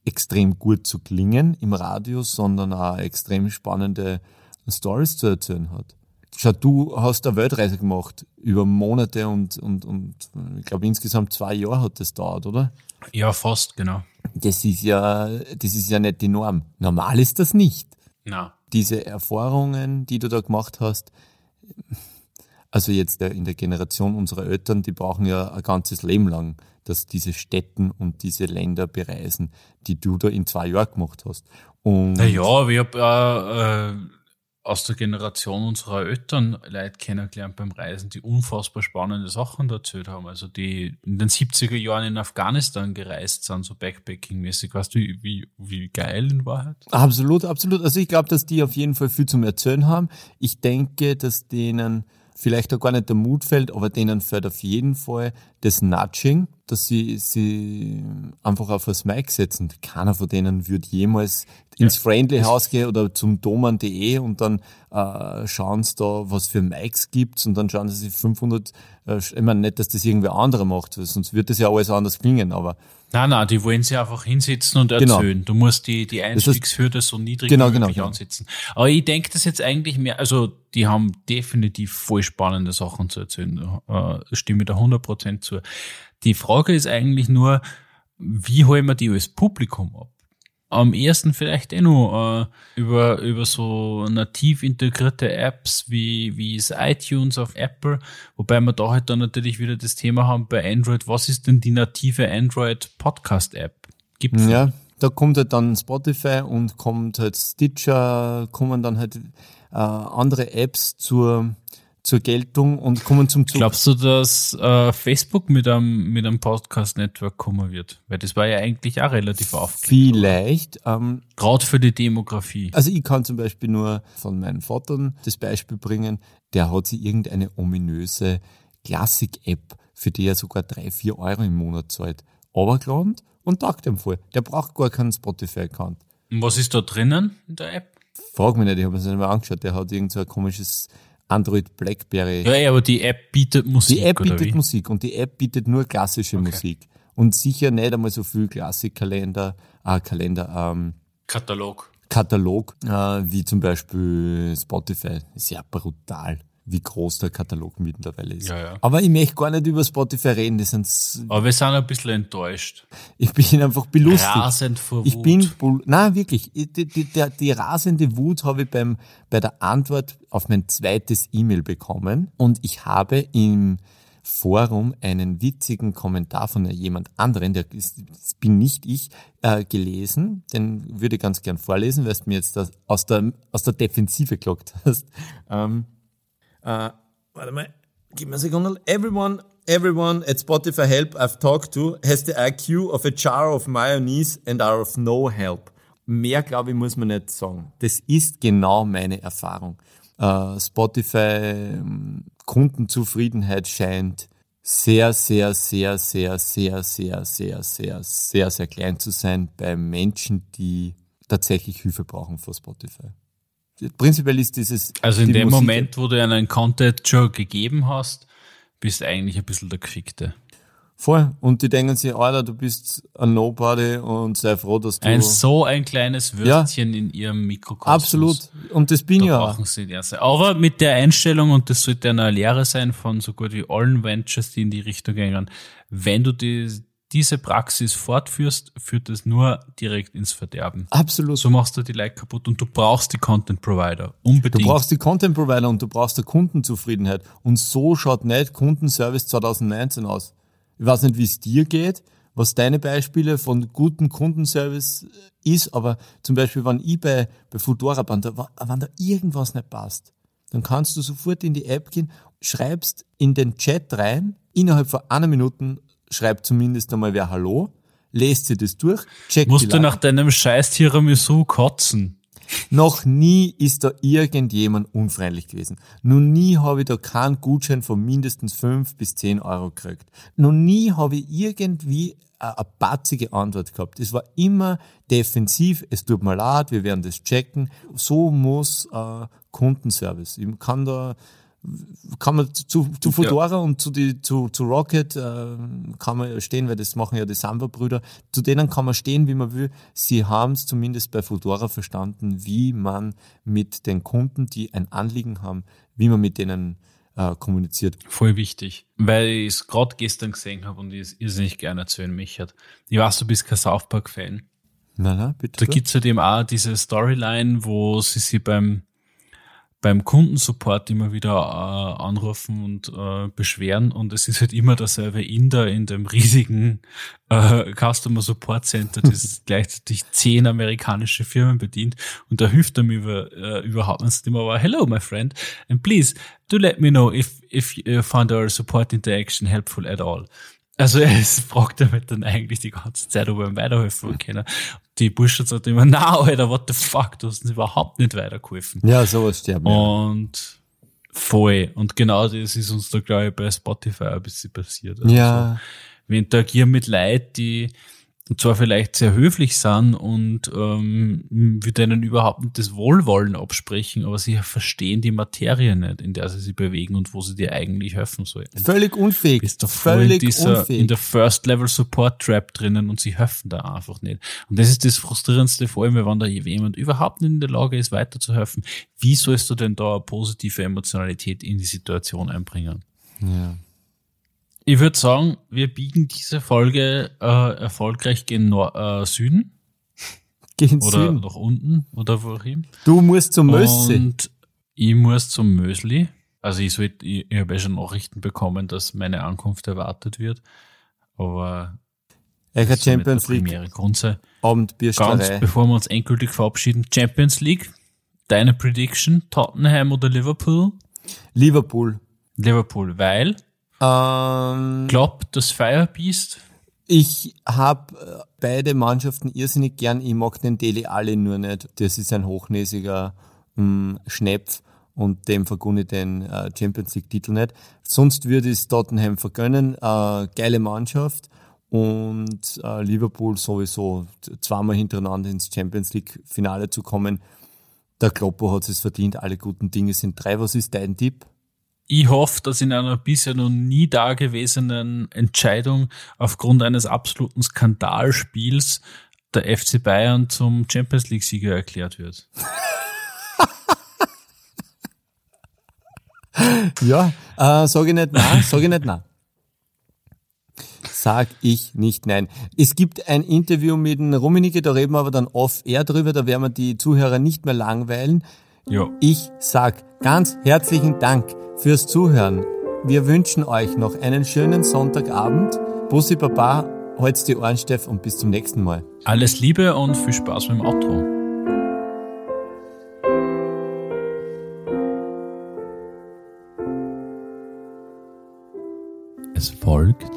extrem gut zu klingen im Radio, sondern auch extrem spannende Stories zu erzählen hat. Schau, du hast eine Weltreise gemacht über Monate und, und, und ich glaube insgesamt zwei Jahre hat das dauert, oder? Ja, fast, genau. Das ist ja, das ist ja nicht die Norm. Normal ist das nicht. Na. Diese Erfahrungen, die du da gemacht hast, also jetzt in der Generation unserer Eltern, die brauchen ja ein ganzes Leben lang, dass diese Städten und diese Länder bereisen, die du da in zwei Jahren gemacht hast. Und naja, aber ich habe äh, aus der Generation unserer Eltern Leute kennengelernt beim Reisen, die unfassbar spannende Sachen erzählt haben. Also die in den 70er Jahren in Afghanistan gereist sind, so Backpacking-mäßig. Weißt du, wie, wie geil in Wahrheit? Absolut, absolut. Also ich glaube, dass die auf jeden Fall viel zum Erzählen haben. Ich denke, dass denen vielleicht auch gar nicht der Mut fällt, aber denen fällt auf jeden Fall das Nudging, dass sie, sie einfach auf das Mic setzen. Keiner von denen wird jemals ins ja. Friendly House gehen oder zum doman.de und dann äh, schauen sie da, was für Mics gibt's und dann schauen sie sich 500, äh, ich meine nicht, dass das irgendwer anderer macht, sonst wird das ja alles anders klingen, aber Nein, nein, die wollen sie einfach hinsetzen und genau. erzählen. Genau. Du musst die, die Einstiegshürde so niedrig genau, wie möglich genau, ansetzen. Aber ich denke das jetzt eigentlich mehr, also die haben definitiv voll spannende Sachen zu erzählen. Äh, stimme da 100% zu. Die Frage ist eigentlich nur, wie holen wir die als Publikum ab? Am ersten vielleicht eh nur äh, über, über so nativ integrierte Apps wie, wie ist iTunes auf Apple, wobei wir da halt dann natürlich wieder das Thema haben bei Android, was ist denn die native Android Podcast App? Gibt's ja, da kommt halt dann Spotify und kommt halt Stitcher, kommen dann halt äh, andere Apps zur zur Geltung und kommen zum Zug. Glaubst du, dass äh, Facebook mit einem, mit einem Podcast-Network kommen wird? Weil das war ja eigentlich auch relativ aufgelegt. Vielleicht. Ähm, Gerade für die Demografie. Also ich kann zum Beispiel nur von meinen Vatern das Beispiel bringen. Der hat sich irgendeine ominöse Klassik-App, für die er sogar drei, vier Euro im Monat zahlt, runtergeladen und taugt ihm voll. Der braucht gar keinen Spotify-Account. Und was ist da drinnen in der App? Frag mich nicht, ich habe es nicht mal angeschaut. Der hat irgend so ein komisches Android Blackberry. Ja, aber die App bietet Musik. Die App bietet Musik und die App bietet nur klassische okay. Musik. Und sicher nicht einmal so viel Klassikkalender, äh, Kalender, ähm, Katalog. Katalog, äh, wie zum Beispiel Spotify. Ist ja brutal. Wie groß der Katalog mittlerweile ist. Ja, ja. Aber ich möchte gar nicht über Spotify reden. Das sind Aber wir sind ein bisschen enttäuscht. Ich bin einfach belustigt. Rasend vor Wut. Ich bin, na wirklich, die, die, die, die rasende Wut habe ich beim, bei der Antwort auf mein zweites E-Mail bekommen und ich habe im Forum einen witzigen Kommentar von jemand anderen, der ist, das bin nicht ich, äh, gelesen. Den würde ich ganz gern vorlesen, weil du mir jetzt das aus der, aus der Defensive gelockt hast. Ähm, Uh, warte mal, gib mir eine Sekunde. Everyone, everyone at Spotify Help I've talked to has the IQ of a jar of mayonnaise and are of no help. Mehr, glaube ich, muss man nicht sagen. Das ist genau meine Erfahrung. Uh, Spotify Kundenzufriedenheit scheint sehr, sehr, sehr, sehr, sehr, sehr, sehr, sehr, sehr, sehr klein zu sein bei Menschen, die tatsächlich Hilfe brauchen vor Spotify prinzipiell ist dieses. Also in dem Musik Moment, wo du einen Content schon gegeben hast, bist du eigentlich ein bisschen der Gefickte. Voll. Und die denken sich, Alter, du bist ein Nobody und sei froh, dass du. Ein so ein kleines Würstchen ja, in ihrem Mikrokosmos. Absolut. Und das bin da ja. Brauchen sie erste. Aber mit der Einstellung, und das sollte eine Lehre sein von so gut wie allen Ventures, die in die Richtung gehen, wenn du die, diese Praxis fortführst, führt es nur direkt ins Verderben. Absolut. So machst du die Like kaputt und du brauchst die Content Provider. Unbedingt. Du brauchst die Content Provider und du brauchst die Kundenzufriedenheit. Und so schaut nicht Kundenservice 2019 aus. Ich weiß nicht, wie es dir geht, was deine Beispiele von guten Kundenservice ist, aber zum Beispiel, wenn ich bei, bei Fudora bin, da, wenn da irgendwas nicht passt, dann kannst du sofort in die App gehen, schreibst in den Chat rein, innerhalb von einer Minute schreibt zumindest einmal wer Hallo, lest sie das durch, checkt Musst du nach deinem scheiß Tiramisu kotzen? Noch nie ist da irgendjemand unfreundlich gewesen. Noch nie habe ich da keinen Gutschein von mindestens fünf bis zehn Euro gekriegt. Noch nie habe ich irgendwie eine batzige Antwort gehabt. Es war immer defensiv, es tut mir leid, wir werden das checken. So muss äh, Kundenservice. Ich kann da kann man zu, zu Fedora ja. und zu, die, zu, zu Rocket äh, kann man stehen, weil das machen ja die Samba-Brüder. Zu denen kann man stehen, wie man will. Sie haben es zumindest bei Fedora verstanden, wie man mit den Kunden, die ein Anliegen haben, wie man mit denen äh, kommuniziert. Voll wichtig, weil ich es gerade gestern gesehen habe und ich es irrsinnig gerne erzählen mich hat. Ich weiß, du bist kein South Park-Fan. Na, na, bitte. Da gibt es halt eben auch diese Storyline, wo sie sich beim beim Kundensupport immer wieder äh, anrufen und äh, beschweren. Und es ist halt immer derselbe Inder in dem riesigen äh, Customer Support Center, das gleichzeitig zehn amerikanische Firmen bedient. Und da hilft er mir über, äh, überhaupt nicht. Immer aber hello my friend. And please do let me know if if you find our support interaction helpful at all. Also es fragt damit dann eigentlich die ganze Zeit, ob er ihm weiterhelfen kann. Die Bursche sagt immer, na, Alter, what the fuck, du hast uns überhaupt nicht weitergeholfen. Ja, sowas sterben. Und voll. Und genau das ist uns da, glaube ich, bei Spotify ein bisschen passiert. Also ja. Wir interagieren mit Leuten, die und zwar vielleicht sehr höflich sind und ähm, wir denen überhaupt nicht das Wohlwollen absprechen, aber sie verstehen die Materie nicht, in der sie sich bewegen und wo sie dir eigentlich helfen sollten. Völlig unfähig. Bist du voll in dieser, unfähig. in der First Level Support Trap drinnen und sie helfen da einfach nicht. Und das ist das frustrierendste, vor allem, wenn da jemand überhaupt nicht in der Lage ist, weiterzuhelfen. Wie sollst du denn da eine positive Emotionalität in die Situation einbringen? Ja. Ich würde sagen, wir biegen diese Folge äh, erfolgreich gen Nor äh, Süden. Gen oder Süden. nach unten oder wohin. Du musst zum Mösli. Und ich muss zum Mösli. Also ich, sollt, ich, ich habe ja schon Nachrichten bekommen, dass meine Ankunft erwartet wird. Aber Eicher Champions League. Grunde. Abendbiersterei. Ganz bevor wir uns endgültig verabschieden, Champions League. Deine Prediction, Tottenham oder Liverpool? Liverpool. Liverpool, weil ähm, Glaubt das Firebeast? Ich habe äh, beide Mannschaften irrsinnig gern. Ich mag den Deli alle nur nicht. Das ist ein hochnäsiger mh, Schnepf und dem vergunne ich den äh, Champions League Titel nicht. Sonst würde ich es Tottenham vergönnen. Äh, geile Mannschaft und äh, Liverpool sowieso zweimal hintereinander ins Champions League Finale zu kommen. Der Kloppo hat es verdient. Alle guten Dinge sind drei. Was ist dein Tipp? Ich hoffe, dass in einer bisher noch nie dagewesenen Entscheidung aufgrund eines absoluten Skandalspiels der FC Bayern zum Champions League-Sieger erklärt wird. ja, äh, sage ich nicht nein, sage ich nicht nein. Sag ich nicht nein. Es gibt ein Interview mit dem Rummenigge, da reden wir aber dann off-air drüber, da werden wir die Zuhörer nicht mehr langweilen. Ja. Ich sag ganz herzlichen Dank fürs Zuhören. Wir wünschen euch noch einen schönen Sonntagabend. Bussi Baba, halt's die Ohren, Steff, und bis zum nächsten Mal. Alles Liebe und viel Spaß beim Outro. Es folgt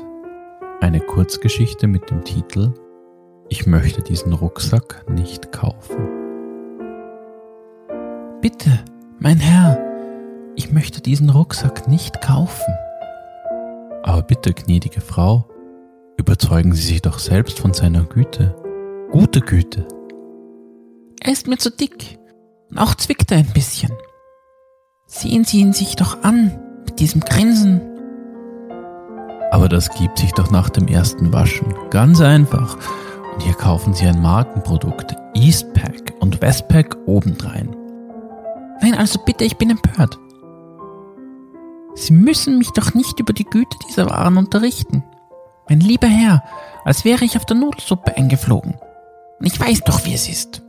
eine Kurzgeschichte mit dem Titel Ich möchte diesen Rucksack nicht kaufen. Bitte, mein Herr, ich möchte diesen Rucksack nicht kaufen. Aber bitte, gnädige Frau, überzeugen Sie sich doch selbst von seiner Güte. Gute Güte. Er ist mir zu dick und auch zwickt er ein bisschen. Sehen Sie ihn sich doch an mit diesem Grinsen. Aber das gibt sich doch nach dem ersten Waschen. Ganz einfach. Und hier kaufen Sie ein Markenprodukt, Eastpack und Westpack obendrein. Nein, also bitte, ich bin empört. Sie müssen mich doch nicht über die Güte dieser Waren unterrichten. Mein lieber Herr, als wäre ich auf der Nudelsuppe eingeflogen. Ich weiß doch, wie es ist.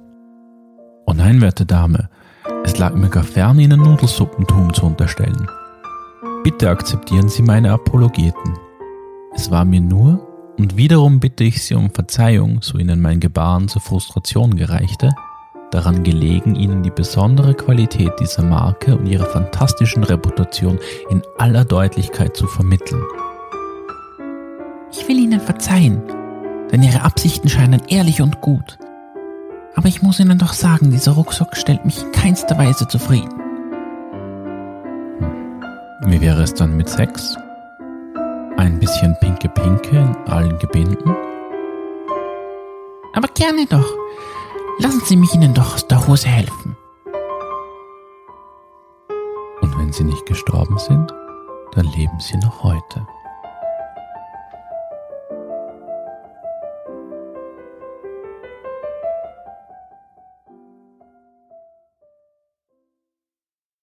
Oh nein, werte Dame, es lag mir gar fern, Ihnen Nudelsuppentum zu unterstellen. Bitte akzeptieren Sie meine Apologeten. Es war mir nur, und wiederum bitte ich Sie um Verzeihung, so Ihnen mein Gebaren zur Frustration gereichte, daran gelegen, Ihnen die besondere Qualität dieser Marke und ihre fantastischen Reputation in aller Deutlichkeit zu vermitteln. Ich will Ihnen verzeihen, denn Ihre Absichten scheinen ehrlich und gut. Aber ich muss Ihnen doch sagen, dieser Rucksack stellt mich in keinster Weise zufrieden. Hm. Wie wäre es dann mit Sex? Ein bisschen pinke Pinke in allen Gebinden? Aber gerne doch. Lassen Sie mich Ihnen doch aus der Hose helfen. Und wenn Sie nicht gestorben sind, dann leben Sie noch heute.